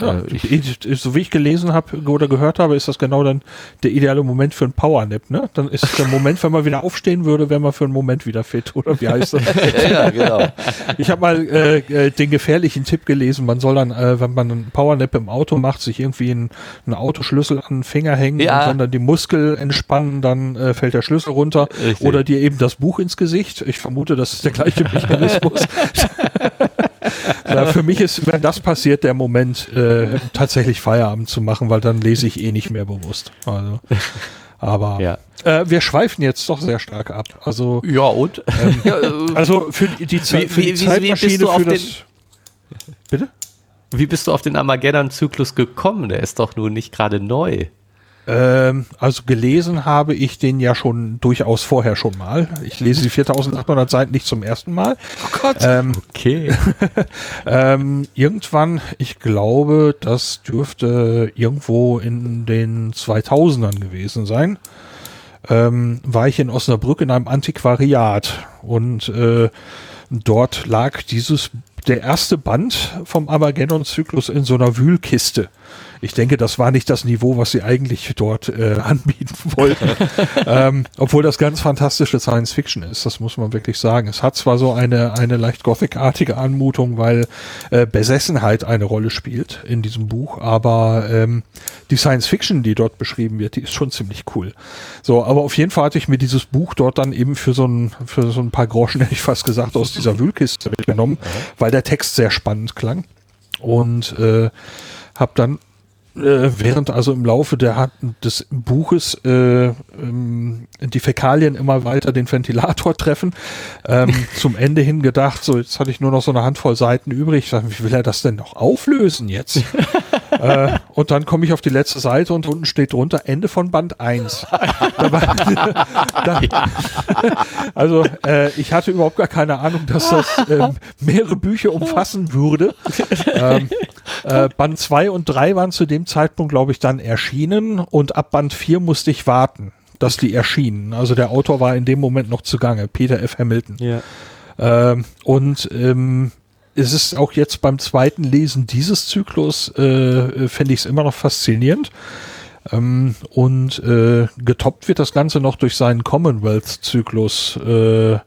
Ja, äh, ich, so wie ich gelesen habe oder gehört habe, ist das genau dann der ideale Moment für einen Powernap. Ne? Dann ist der Moment, wenn man wieder aufstehen würde, wäre man für einen Moment wieder fit. Oder wie heißt das? ja, genau. Ich habe mal äh, äh, den gefährlichen Tipp gelesen, man soll dann, äh, wenn man einen Powernap im Auto macht, sich irgendwie einen, einen Autoschlüssel an den Finger hängen ja. und dann die Muskel entspannen, dann äh, fällt der Schlüssel runter. Richtig. Oder dir eben das Buch ins Gesicht. Ich vermute, das ist der gleiche Mechanismus. ja, für mich ist, wenn das passiert, der Moment, äh, tatsächlich Feierabend zu machen, weil dann lese ich eh nicht mehr bewusst. Also, aber ja. äh, wir schweifen jetzt doch sehr stark ab. Also ja und ähm, äh, also für die, die, Ze wie, für die wie, Zeitmaschine wie für das. Bitte? Wie bist du auf den Armageddon-Zyklus gekommen? Der ist doch nun nicht gerade neu. Ähm, also gelesen habe ich den ja schon durchaus vorher schon mal. Ich lese die 4800 Seiten nicht zum ersten Mal. Oh Gott. Ähm, okay. ähm, irgendwann, ich glaube, das dürfte irgendwo in den 2000ern gewesen sein, ähm, war ich in Osnabrück in einem Antiquariat und äh, dort lag dieses der erste Band vom Armageddon-Zyklus in so einer Wühlkiste. Ich denke, das war nicht das Niveau, was sie eigentlich dort äh, anbieten wollten. ähm, obwohl das ganz fantastische Science Fiction ist, das muss man wirklich sagen. Es hat zwar so eine, eine leicht Gothic-artige Anmutung, weil äh, Besessenheit eine Rolle spielt in diesem Buch, aber ähm, die Science Fiction, die dort beschrieben wird, die ist schon ziemlich cool. So, aber auf jeden Fall hatte ich mir dieses Buch dort dann eben für so ein, für so ein paar Groschen, hätte ich fast gesagt, aus dieser Wühlkiste mitgenommen, weil der Text sehr spannend klang. Und äh, habe dann äh, während also im Laufe der, des Buches äh, ähm, die Fäkalien immer weiter den Ventilator treffen, ähm, zum Ende hin gedacht, so jetzt hatte ich nur noch so eine Handvoll Seiten übrig, sag, wie will er das denn noch auflösen jetzt? äh, und dann komme ich auf die letzte Seite und unten steht drunter Ende von Band 1. da, also äh, ich hatte überhaupt gar keine Ahnung, dass das ähm, mehrere Bücher umfassen würde. Ähm, äh, Band 2 und 3 waren zu dem Zeitpunkt, glaube ich, dann erschienen und ab Band 4 musste ich warten, dass die erschienen. Also der Autor war in dem Moment noch zugange, Peter F. Hamilton. Ja. Ähm, und ähm, es ist auch jetzt beim zweiten Lesen dieses Zyklus, äh, finde ich es immer noch faszinierend. Ähm, und äh, getoppt wird das Ganze noch durch seinen Commonwealth-Zyklus, äh,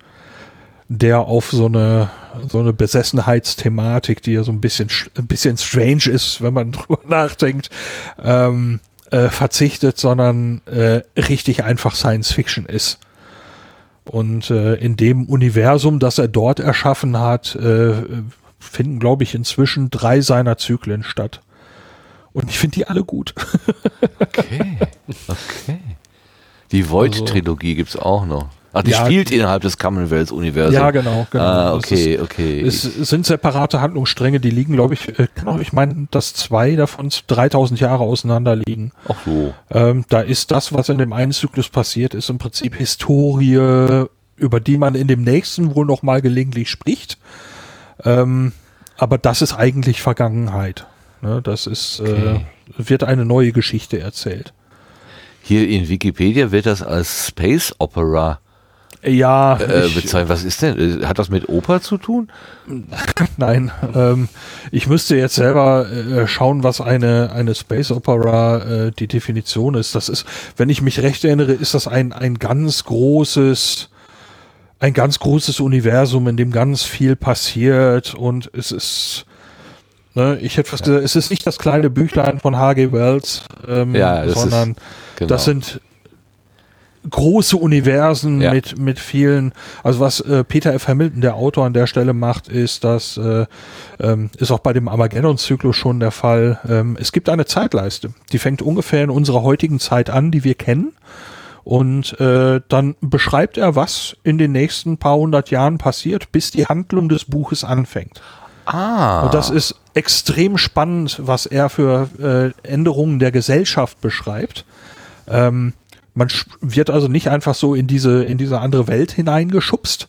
der auf so eine so eine Besessenheitsthematik, die ja so ein bisschen ein bisschen strange ist, wenn man drüber nachdenkt, ähm, äh, verzichtet, sondern äh, richtig einfach Science Fiction ist. Und äh, in dem Universum, das er dort erschaffen hat, äh, finden, glaube ich, inzwischen drei seiner Zyklen statt. Und ich finde die alle gut. okay, okay. Die Void-Trilogie also, gibt's auch noch. Ach, die ja, spielt innerhalb des Commonwealth-Universums. Ja, genau, genau. Ah, okay, ist, okay. Es sind separate Handlungsstränge, die liegen, glaube ich, äh, genau, ich meine, dass zwei davon 3000 Jahre auseinander liegen. Ach so. Ähm, da ist das, was in dem einen Zyklus passiert, ist im Prinzip Historie, über die man in dem nächsten wohl noch mal gelegentlich spricht. Ähm, aber das ist eigentlich Vergangenheit. Ne, das ist, äh, okay. äh, wird eine neue Geschichte erzählt. Hier in Wikipedia wird das als Space Opera ja, äh, bezeichnen. Was ist denn? Hat das mit Oper zu tun? Nein, ähm, ich müsste jetzt selber äh, schauen, was eine eine Space Opera äh, die Definition ist. Das ist, wenn ich mich recht erinnere, ist das ein ein ganz großes ein ganz großes Universum, in dem ganz viel passiert und es ist Ne, ich hätte fast ja. gesagt, es ist nicht das kleine Büchlein von H.G. Wells, ähm, ja, sondern ist, genau. das sind große Universen ja. mit, mit vielen, also was äh, Peter F. Hamilton, der Autor an der Stelle macht, ist, dass äh, ähm, ist auch bei dem Armageddon-Zyklus schon der Fall. Ähm, es gibt eine Zeitleiste, die fängt ungefähr in unserer heutigen Zeit an, die wir kennen. Und äh, dann beschreibt er, was in den nächsten paar hundert Jahren passiert, bis die Handlung des Buches anfängt. Ah. Und das ist extrem spannend, was er für äh, Änderungen der Gesellschaft beschreibt. Ähm, man wird also nicht einfach so in diese, in diese andere Welt hineingeschubst,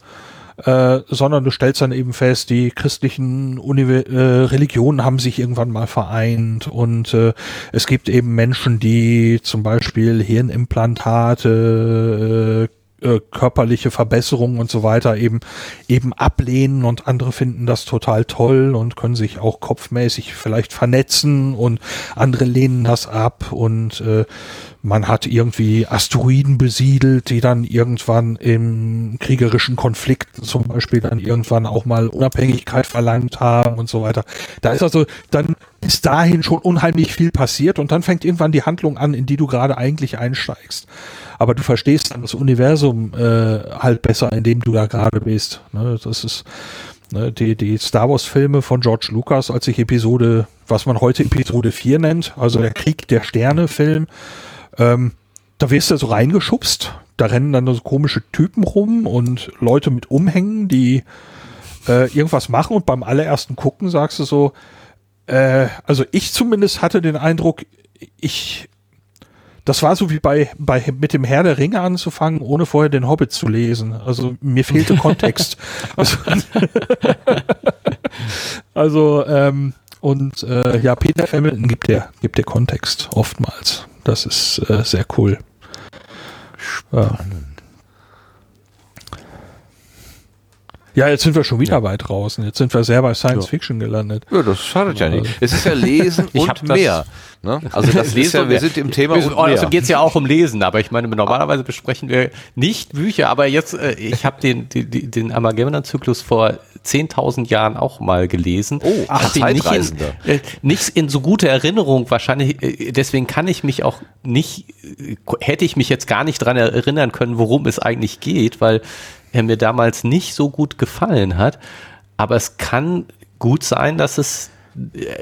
äh, sondern du stellst dann eben fest, die christlichen Univer äh, Religionen haben sich irgendwann mal vereint und äh, es gibt eben Menschen, die zum Beispiel Hirnimplantate, äh, äh, körperliche Verbesserungen und so weiter eben eben ablehnen und andere finden das total toll und können sich auch kopfmäßig vielleicht vernetzen und andere lehnen das ab und äh, man hat irgendwie Asteroiden besiedelt, die dann irgendwann im kriegerischen Konflikt zum Beispiel dann irgendwann auch mal Unabhängigkeit verlangt haben und so weiter. Da ist also dann bis dahin schon unheimlich viel passiert und dann fängt irgendwann die Handlung an, in die du gerade eigentlich einsteigst. Aber du verstehst dann das Universum äh, halt besser, in dem du da gerade bist. Ne? Das ist ne, die, die Star Wars Filme von George Lucas, als ich Episode, was man heute Episode 4 nennt, also der Krieg der Sterne Film, ähm, da wirst du so reingeschubst. Da rennen dann so komische Typen rum und Leute mit Umhängen, die äh, irgendwas machen und beim allerersten Gucken sagst du so, äh, also ich zumindest hatte den Eindruck, ich, das war so wie bei, bei mit dem Herr der Ringe anzufangen, ohne vorher den Hobbit zu lesen. Also mir fehlte Kontext. also, also ähm, und äh, ja, Peter Hamilton gibt der gibt der Kontext oftmals. Das ist äh, sehr cool. Spannend. Ja, jetzt sind wir schon wieder weit draußen. Jetzt sind wir sehr bei Science Fiction gelandet. Ja, das schadet ja nicht. Es ist ja Lesen Ich und mehr. Ne? Also das ist ja, wir sind im Thema und Also mehr. geht es ja auch um Lesen, aber ich meine, normalerweise besprechen wir nicht Bücher, aber jetzt, äh, ich habe den, den, den Armageddon-Zyklus vor 10.000 Jahren auch mal gelesen. Oh, ein ihn nicht Zeitreisender. in, äh, nicht in so gute Erinnerung, wahrscheinlich, äh, deswegen kann ich mich auch nicht, äh, hätte ich mich jetzt gar nicht dran erinnern können, worum es eigentlich geht, weil er mir damals nicht so gut gefallen hat. Aber es kann gut sein, dass es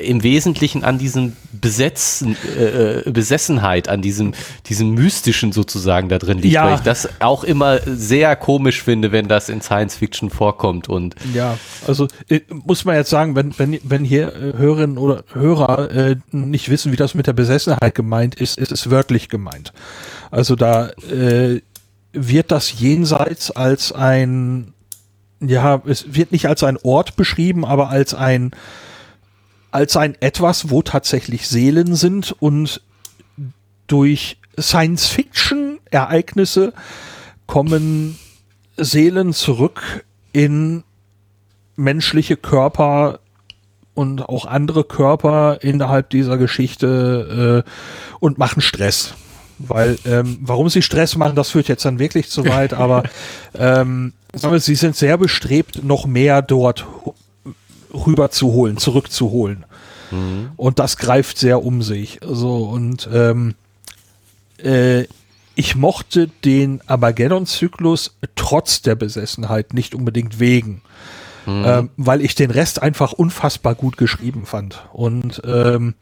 im Wesentlichen an diesem Besetzen, äh, äh, Besessenheit, an diesem, diesem Mystischen sozusagen da drin liegt, Ja. weil ich das auch immer sehr komisch finde, wenn das in Science Fiction vorkommt und Ja, also äh, muss man jetzt sagen, wenn, wenn, wenn hier äh, Hörerinnen oder Hörer äh, nicht wissen, wie das mit der Besessenheit gemeint ist, ist es wörtlich gemeint. Also da äh, wird das jenseits als ein, ja, es wird nicht als ein Ort beschrieben, aber als ein, als ein etwas, wo tatsächlich Seelen sind und durch Science-Fiction-Ereignisse kommen Seelen zurück in menschliche Körper und auch andere Körper innerhalb dieser Geschichte äh, und machen Stress. Weil, ähm, warum sie Stress machen, das führt jetzt dann wirklich zu weit, aber ähm, sie sind sehr bestrebt, noch mehr dort rüberzuholen, zurückzuholen. Und das greift sehr um sich. So, und ähm, äh, ich mochte den Armageddon-Zyklus trotz der Besessenheit nicht unbedingt wegen, ähm, weil ich den Rest einfach unfassbar gut geschrieben fand. Und ähm,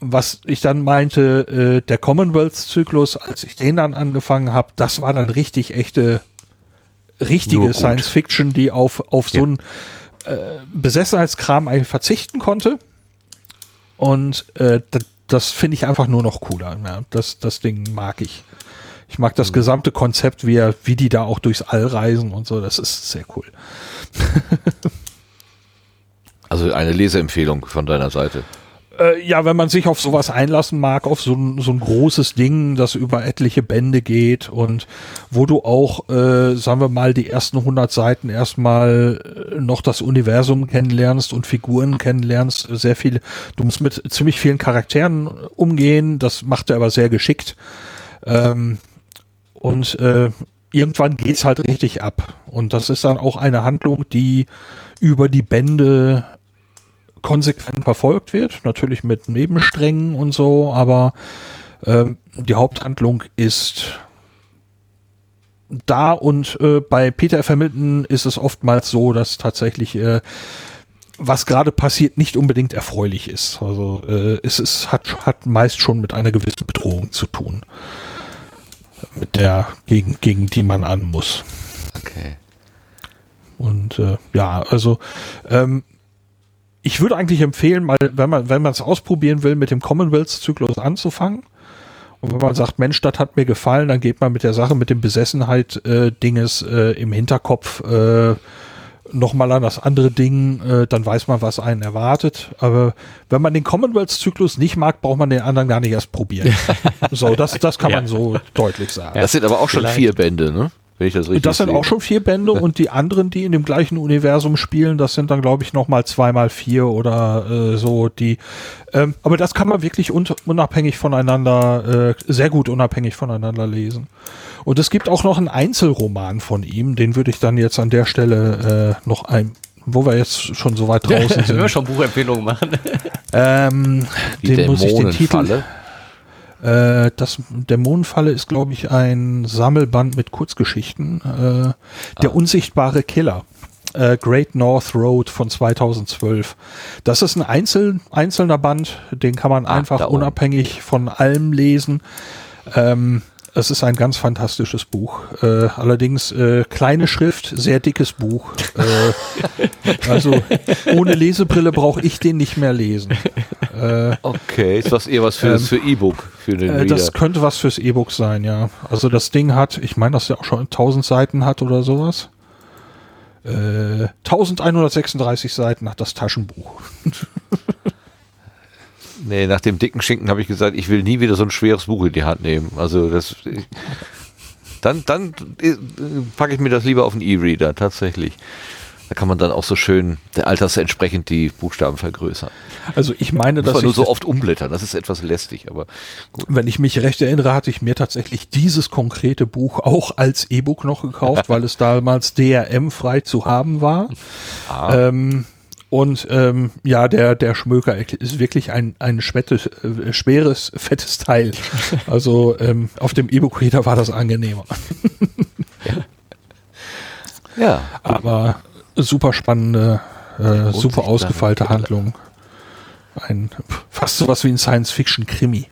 was ich dann meinte, äh, der Commonwealth-Zyklus, als ich den dann angefangen habe, das war dann richtig echte, richtige gut. Science-Fiction, die auf, auf so Ja. Äh, Besessenheitskram eigentlich verzichten konnte. Und äh, das, das finde ich einfach nur noch cooler. Ja. Das, das Ding mag ich. Ich mag das gesamte Konzept, wie, wie die da auch durchs All reisen und so. Das ist sehr cool. Also eine Leseempfehlung von deiner Seite. Äh, ja, wenn man sich auf sowas einlassen mag, auf so ein, so ein großes Ding, das über etliche Bände geht und wo du auch, äh, sagen wir mal, die ersten 100 Seiten erstmal äh, noch das Universum kennenlernst und Figuren kennenlernst, sehr viel, du musst mit ziemlich vielen Charakteren umgehen, das macht er aber sehr geschickt. Ähm, und äh, irgendwann geht's halt richtig ab. Und das ist dann auch eine Handlung, die über die Bände konsequent verfolgt wird, natürlich mit Nebensträngen und so, aber ähm, die Haupthandlung ist da und äh, bei Peter F. Hamilton ist es oftmals so, dass tatsächlich äh, was gerade passiert nicht unbedingt erfreulich ist. Also äh, es ist, hat, hat meist schon mit einer gewissen Bedrohung zu tun, mit der gegen gegen die man an muss. Okay. Und äh, ja, also ähm, ich würde eigentlich empfehlen, mal, wenn man wenn man es ausprobieren will, mit dem Commonwealth-Zyklus anzufangen. Und wenn man sagt, Mensch, das hat mir gefallen, dann geht man mit der Sache, mit dem Besessenheit-Dinges äh, im Hinterkopf äh, nochmal an das andere Ding, äh, dann weiß man, was einen erwartet. Aber wenn man den Commonwealth-Zyklus nicht mag, braucht man den anderen gar nicht erst probieren. so, das, das kann Ja. man so deutlich sagen. Das sind aber auch schon vielleicht. vier Bände, ne? Wenn ich das richtig Das sind sehe. auch schon vier Bände und die anderen, die in dem gleichen Universum spielen, das sind dann, glaube ich, nochmal zweimal vier oder äh, so die. Ähm, aber das kann man wirklich un unabhängig voneinander, äh, sehr gut unabhängig voneinander lesen. Und es gibt auch noch einen Einzelroman von ihm, den würde ich dann jetzt an der Stelle äh, noch ein, wo wir jetzt schon so weit draußen wenn wir sind. schon Buchempfehlungen machen. ähm, den muss ich den Titel. Äh, das Dämonenfalle ist, glaube ich, ein Sammelband mit Kurzgeschichten. Äh, der unsichtbare Killer. Äh, Great North Road von 2012. Das ist ein Einzel einzelner Band, den kann man Ah, einfach unabhängig von allem lesen. Ähm, es ist ein ganz fantastisches Buch. Äh, allerdings äh, kleine Schrift, sehr dickes Buch. Äh, also ohne Lesebrille brauche ich den nicht mehr lesen. Äh, Okay, ist was eher was für, Ähm, für E-Book, für den äh, Reader. das könnte was fürs E-Book sein, ja. Also das Ding hat, ich meine, dass der auch schon 1000 Seiten hat oder sowas. Äh, 1136 Seiten hat das Taschenbuch. Nee, nach dem dicken Schinken habe ich gesagt, ich will nie wieder so ein schweres Buch in die Hand nehmen. Also das, ich, Dann, dann äh, packe ich mir das lieber auf den E-Reader, tatsächlich. Da kann man dann auch so schön der Alters entsprechend die Buchstaben vergrößern. Also ich meine, Muss dass man nur so oft umblättern, das ist etwas lästig, aber gut. wenn ich mich recht erinnere, hatte ich mir tatsächlich dieses konkrete Buch auch als E-Book noch gekauft, weil es damals DRM frei zu haben war. Ähm, und ähm, ja, der, der Schmöker ist wirklich ein, ein schwettes, äh, schweres, fettes Teil. Also ähm, auf dem E-Book-Reader war das angenehmer. Ja, Aber super spannende, äh, super ausgefeilte. Handlung. Ein, fast sowas wie ein Science-Fiction-Krimi.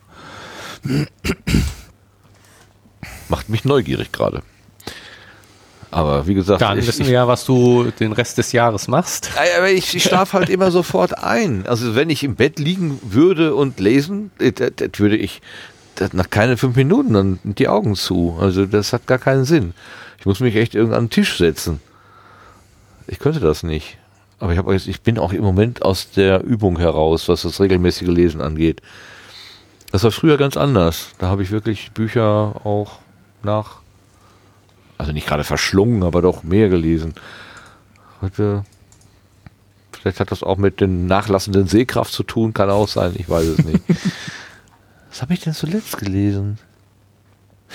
macht mich neugierig gerade. Aber wie gesagt, Dann ich, wissen wir ja, was du den Rest des Jahres machst. Aber ich, ich schlafe halt immer sofort ein. Also wenn ich im Bett liegen würde und lesen, äh, das, das würde ich das nach keine fünf Minuten dann die Augen zu. Also das hat gar keinen Sinn. Ich muss mich echt irgendwann an den Tisch setzen. Ich könnte das nicht. Aber ich, hab, ich bin auch im Moment aus der Übung heraus, was das regelmäßige Lesen angeht. Das war früher ganz anders. Da habe ich wirklich Bücher auch nach, also nicht gerade verschlungen, aber doch mehr gelesen. Heute, vielleicht hat das auch mit den nachlassenden Sehkraft zu tun, kann auch sein, ich weiß es nicht. Was habe ich denn zuletzt gelesen?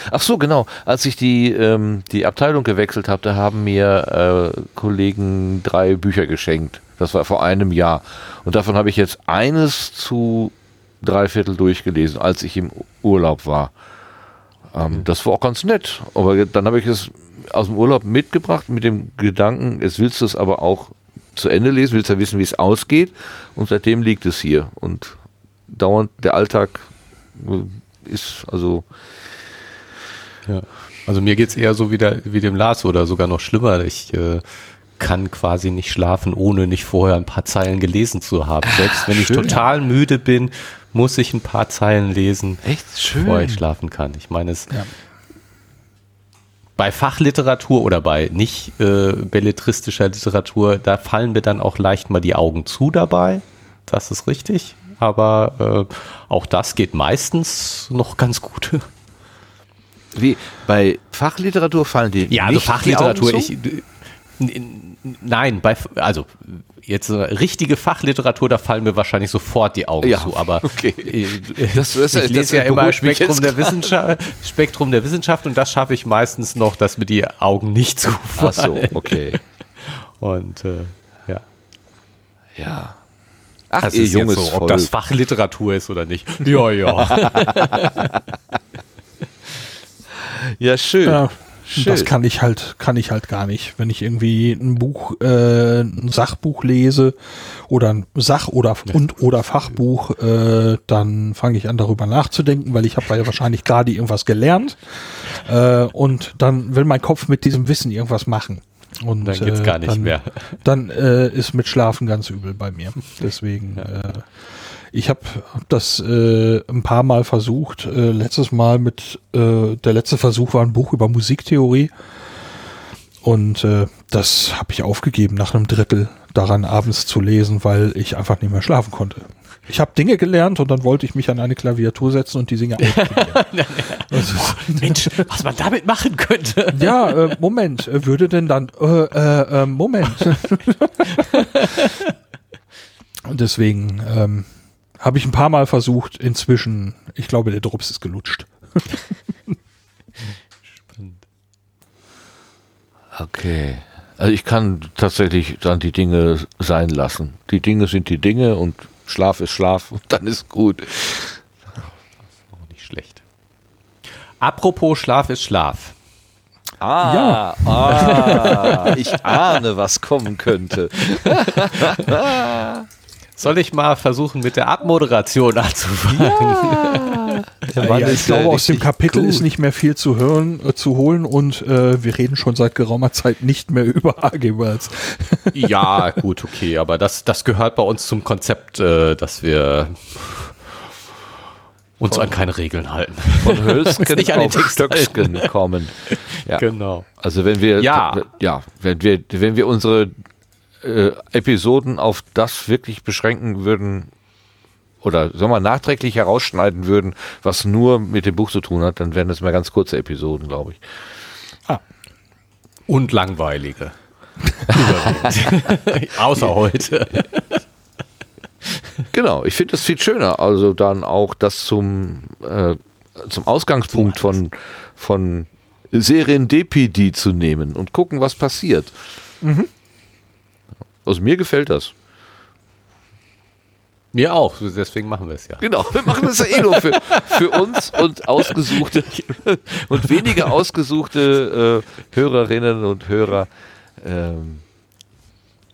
Ach so, genau. Als ich die, ähm, die Abteilung gewechselt habe, da haben mir äh, Kollegen drei Bücher geschenkt. Das war vor einem Jahr. Und davon habe ich jetzt eines zu drei Viertel durchgelesen, als ich im Urlaub war. Ähm, Das war auch ganz nett. Aber dann habe ich es aus dem Urlaub mitgebracht mit dem Gedanken, jetzt willst du es aber auch zu Ende lesen, willst ja wissen, wie es ausgeht. Und seitdem liegt es hier. Und dauernd der Alltag äh, ist also Ja. Also mir geht's eher so wie, der, wie dem Lars oder sogar noch schlimmer. Ich äh, kann quasi nicht schlafen, ohne nicht vorher ein paar Zeilen gelesen zu haben. Selbst wenn ich schön. total müde bin, muss ich ein paar Zeilen lesen, echt schön. bevor ich schlafen kann. Ich meine, es Ja. bei Fachliteratur oder bei nicht äh, belletristischer Literatur, da fallen mir dann auch leicht mal die Augen zu dabei. Das ist richtig. Aber äh, auch das geht meistens noch ganz gut. Wie bei Fachliteratur fallen die Ja, also nicht Fachliteratur, die Augen ich, nein, bei, also jetzt äh, richtige Fachliteratur, da fallen mir wahrscheinlich sofort die Augen Ja, zu, aber okay. äh, Das- das- ich das lese ja immer Spektrum der. Wissenschaft, Spektrum der Wissenschaft und das schaffe ich meistens noch, dass mir die Augen nicht zufallen. Ach so, okay. Und äh, ja, Ja. Ach, das ihr ist junges jetzt so, ob Volk. das Fachliteratur ist oder nicht. Ja, ja. ja, schön. Ja, Schön. Das kann ich halt, kann ich halt gar nicht. Wenn ich irgendwie ein Buch, äh, ein Sachbuch lese oder ein Sach- oder und oder Fachbuch, äh, dann fange ich an darüber nachzudenken, weil ich habe ja wahrscheinlich gerade irgendwas gelernt äh, und dann will mein Kopf mit diesem Wissen irgendwas machen. Und Dann geht's äh, gar nicht dann, mehr. Dann äh, ist mit Schlafen ganz übel bei mir. Deswegen, äh, ich habe das äh, ein paar Mal versucht. Äh, letztes Mal mit, äh, der letzte Versuch war ein Buch über Musiktheorie. Und äh, das habe ich aufgegeben nach einem Drittel daran abends zu lesen, weil ich einfach nicht mehr schlafen konnte. Ich habe Dinge gelernt und dann wollte ich mich an eine Klaviatur setzen und die ausprobieren. also, Mensch, was man damit machen könnte. ja, äh, Moment, äh, würde denn dann, äh, äh, äh, Moment. Und deswegen ähm, habe ich ein paar Mal versucht, inzwischen, ich glaube, der Drops ist gelutscht. Okay. Also ich kann tatsächlich dann die Dinge sein lassen. Die Dinge sind die Dinge und Schlaf ist Schlaf und dann ist gut. Auch nicht schlecht. Apropos Schlaf ist Schlaf. Ah, ah, ich ahne, was kommen könnte. Soll ich mal versuchen, mit der Abmoderation anzufangen? Mann ja, ich ja glaube, aus dem Kapitel gut. ist nicht mehr viel zu hören, äh, zu holen und äh, wir reden schon seit geraumer Zeit nicht mehr über AGWords. Ja, gut, okay, aber das, das gehört bei uns zum Konzept, äh, dass wir uns an keine Regeln halten. von nicht an den auf Text Stöcksken kommen. Ja. Genau. Also wenn wir Ja. ja, wenn wir wenn wir unsere äh, Episoden auf das wirklich beschränken würden oder sagen wir nachträglich herausschneiden würden, was nur mit dem Buch zu tun hat, dann wären das mal ganz kurze Episoden, glaube ich. Und langweilige. Außer heute. Genau, ich finde das viel schöner. Also dann auch das zum, äh, zum Ausgangspunkt von, von Serendipity zu nehmen und gucken, was passiert. Also mir gefällt das. Mir auch, deswegen machen wir es ja. Genau, wir machen das ja eh nur für, für uns und ausgesuchte und weniger ausgesuchte äh, Hörerinnen und Hörer. Ähm,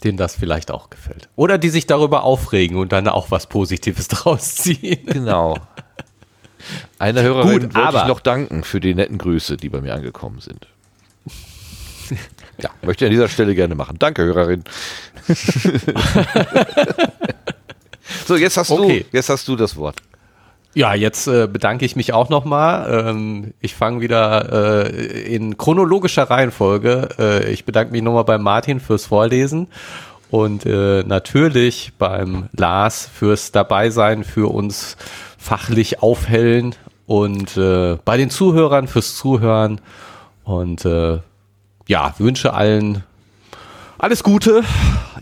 Denen das vielleicht auch gefällt. Oder die sich darüber aufregen und dann auch was Positives draus ziehen. genau. Einer Hörerin Gut, wollte ich noch danken für die netten Grüße, die bei mir angekommen sind. Ja, möchte ich an dieser Stelle gerne machen. Danke, Hörerin. so, jetzt hast Okay. du, jetzt hast du das Wort. Ja, jetzt äh, bedanke ich mich auch nochmal. Ähm, ich fange wieder äh, in chronologischer Reihenfolge. Äh, ich bedanke mich nochmal bei Martin fürs Vorlesen und äh, natürlich beim Lars fürs Dabeisein, für uns fachlich aufhellen und äh, bei den Zuhörern fürs Zuhören und äh, ja, wünsche allen alles Gute.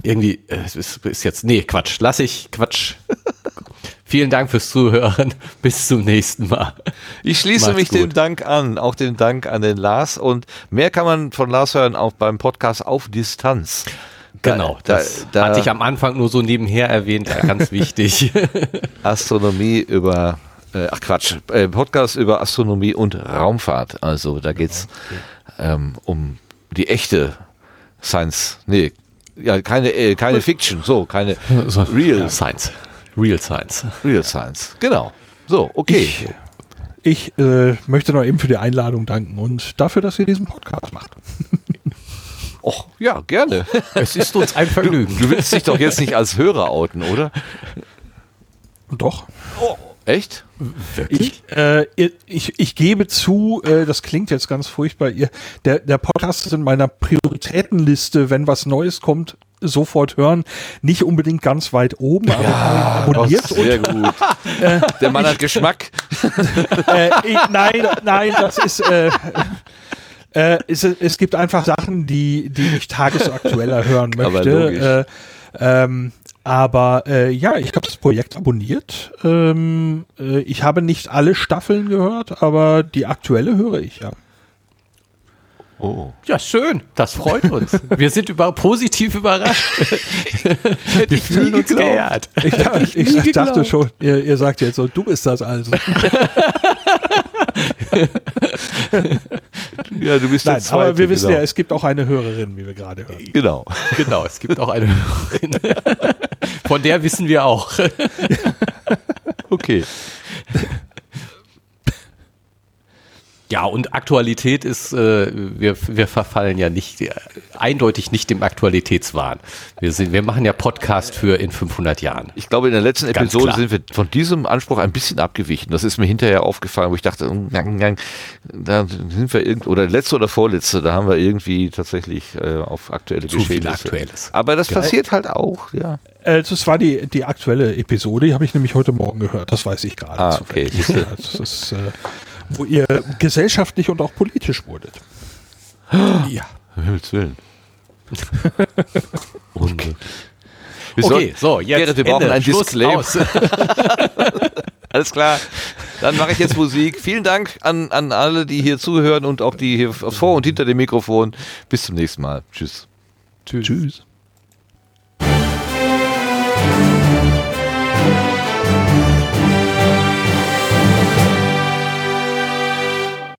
Irgendwie, äh, es ist, ist jetzt, nee, Quatsch, lass ich, Quatsch. Vielen Dank fürs Zuhören. Bis zum nächsten Mal. Ich schließe Macht's mich dem gut. Dank an, auch den Dank an den Lars. Und mehr kann man von Lars hören auch beim Podcast auf Distanz. Genau, da, das da hatte ich am Anfang nur so nebenher erwähnt, ganz wichtig. Astronomie über, äh, ach Quatsch, äh, Podcast über Astronomie und Raumfahrt. Also da geht's ähm, um die echte Science, nee, ja, keine, äh, keine Fiction, so, keine Real, Science. Real Science. Real Science. Genau. So, okay. Ich, ich äh, möchte noch eben für die Einladung danken und dafür, dass ihr diesen Podcast macht. Och, ja, gerne. Es ist uns ein Vergnügen. Du willst dich doch jetzt nicht als Hörer outen, oder? Doch. Echt? Ich, äh, ich, ich gebe zu, äh, das klingt jetzt ganz furchtbar. Ihr, der, der Podcast ist in meiner Prioritätenliste, wenn was Neues kommt, sofort hören. Nicht unbedingt ganz weit oben, aber abonniert und Sehr gut. Der Mann hat Geschmack. äh, ich, nein, nein, das ist. Äh, äh, es, es gibt einfach Sachen, die, die ich tagesaktueller hören Aber möchte. logisch. Äh, ähm, aber äh, ja, ich habe das Projekt abonniert. Ähm, äh, ich habe nicht alle Staffeln gehört, aber die aktuelle höre ich ja. Oh. Ja, schön. Das freut uns. Wir sind über positiv überrascht. Wir fühlen uns geehrt. Ich, da- ich, nie dachte geglaubt. schon, ihr, ihr sagt jetzt so, du bist das also. Ja, du bist Nein, der Zweite. aber wir wissen genau. ja, es gibt auch eine Hörerin, wie wir gerade hören. Genau. Genau, es gibt auch eine Hörerin. Von der wissen wir auch. Okay. Ja, und Aktualität ist, äh, wir, wir verfallen ja nicht, äh, eindeutig nicht dem Aktualitätswahn. Wir, sind, wir machen ja Podcast für in 500 Jahren. Ich glaube, in der letzten Ganz Episode klar. sind wir von diesem Anspruch ein bisschen abgewichen. Das ist mir hinterher aufgefallen, wo ich dachte, mm, da sind wir irgend oder letzte oder vorletzte, da haben wir irgendwie tatsächlich äh, auf aktuelle Zu viel Geschehnisse. Aktuelles. Aber das passiert halt auch, ja. Äh, das war die, die aktuelle Episode, die habe ich nämlich heute Morgen gehört. Das weiß ich gerade. Ah, okay, siehste. Das ist, äh, wo ihr gesellschaftlich und auch politisch wurdet. ja. Um Himmels Willen. okay. Okay, so, jetzt Gerrit, wir brauchen Ende. ein Schluss, Disclaimer. Alles klar. Dann mache ich jetzt Musik. Vielen Dank an, an alle, die hier zuhören und auch die hier vor und hinter dem Mikrofon. Bis zum nächsten Mal. Tschüss. Tschüss. Tschüss.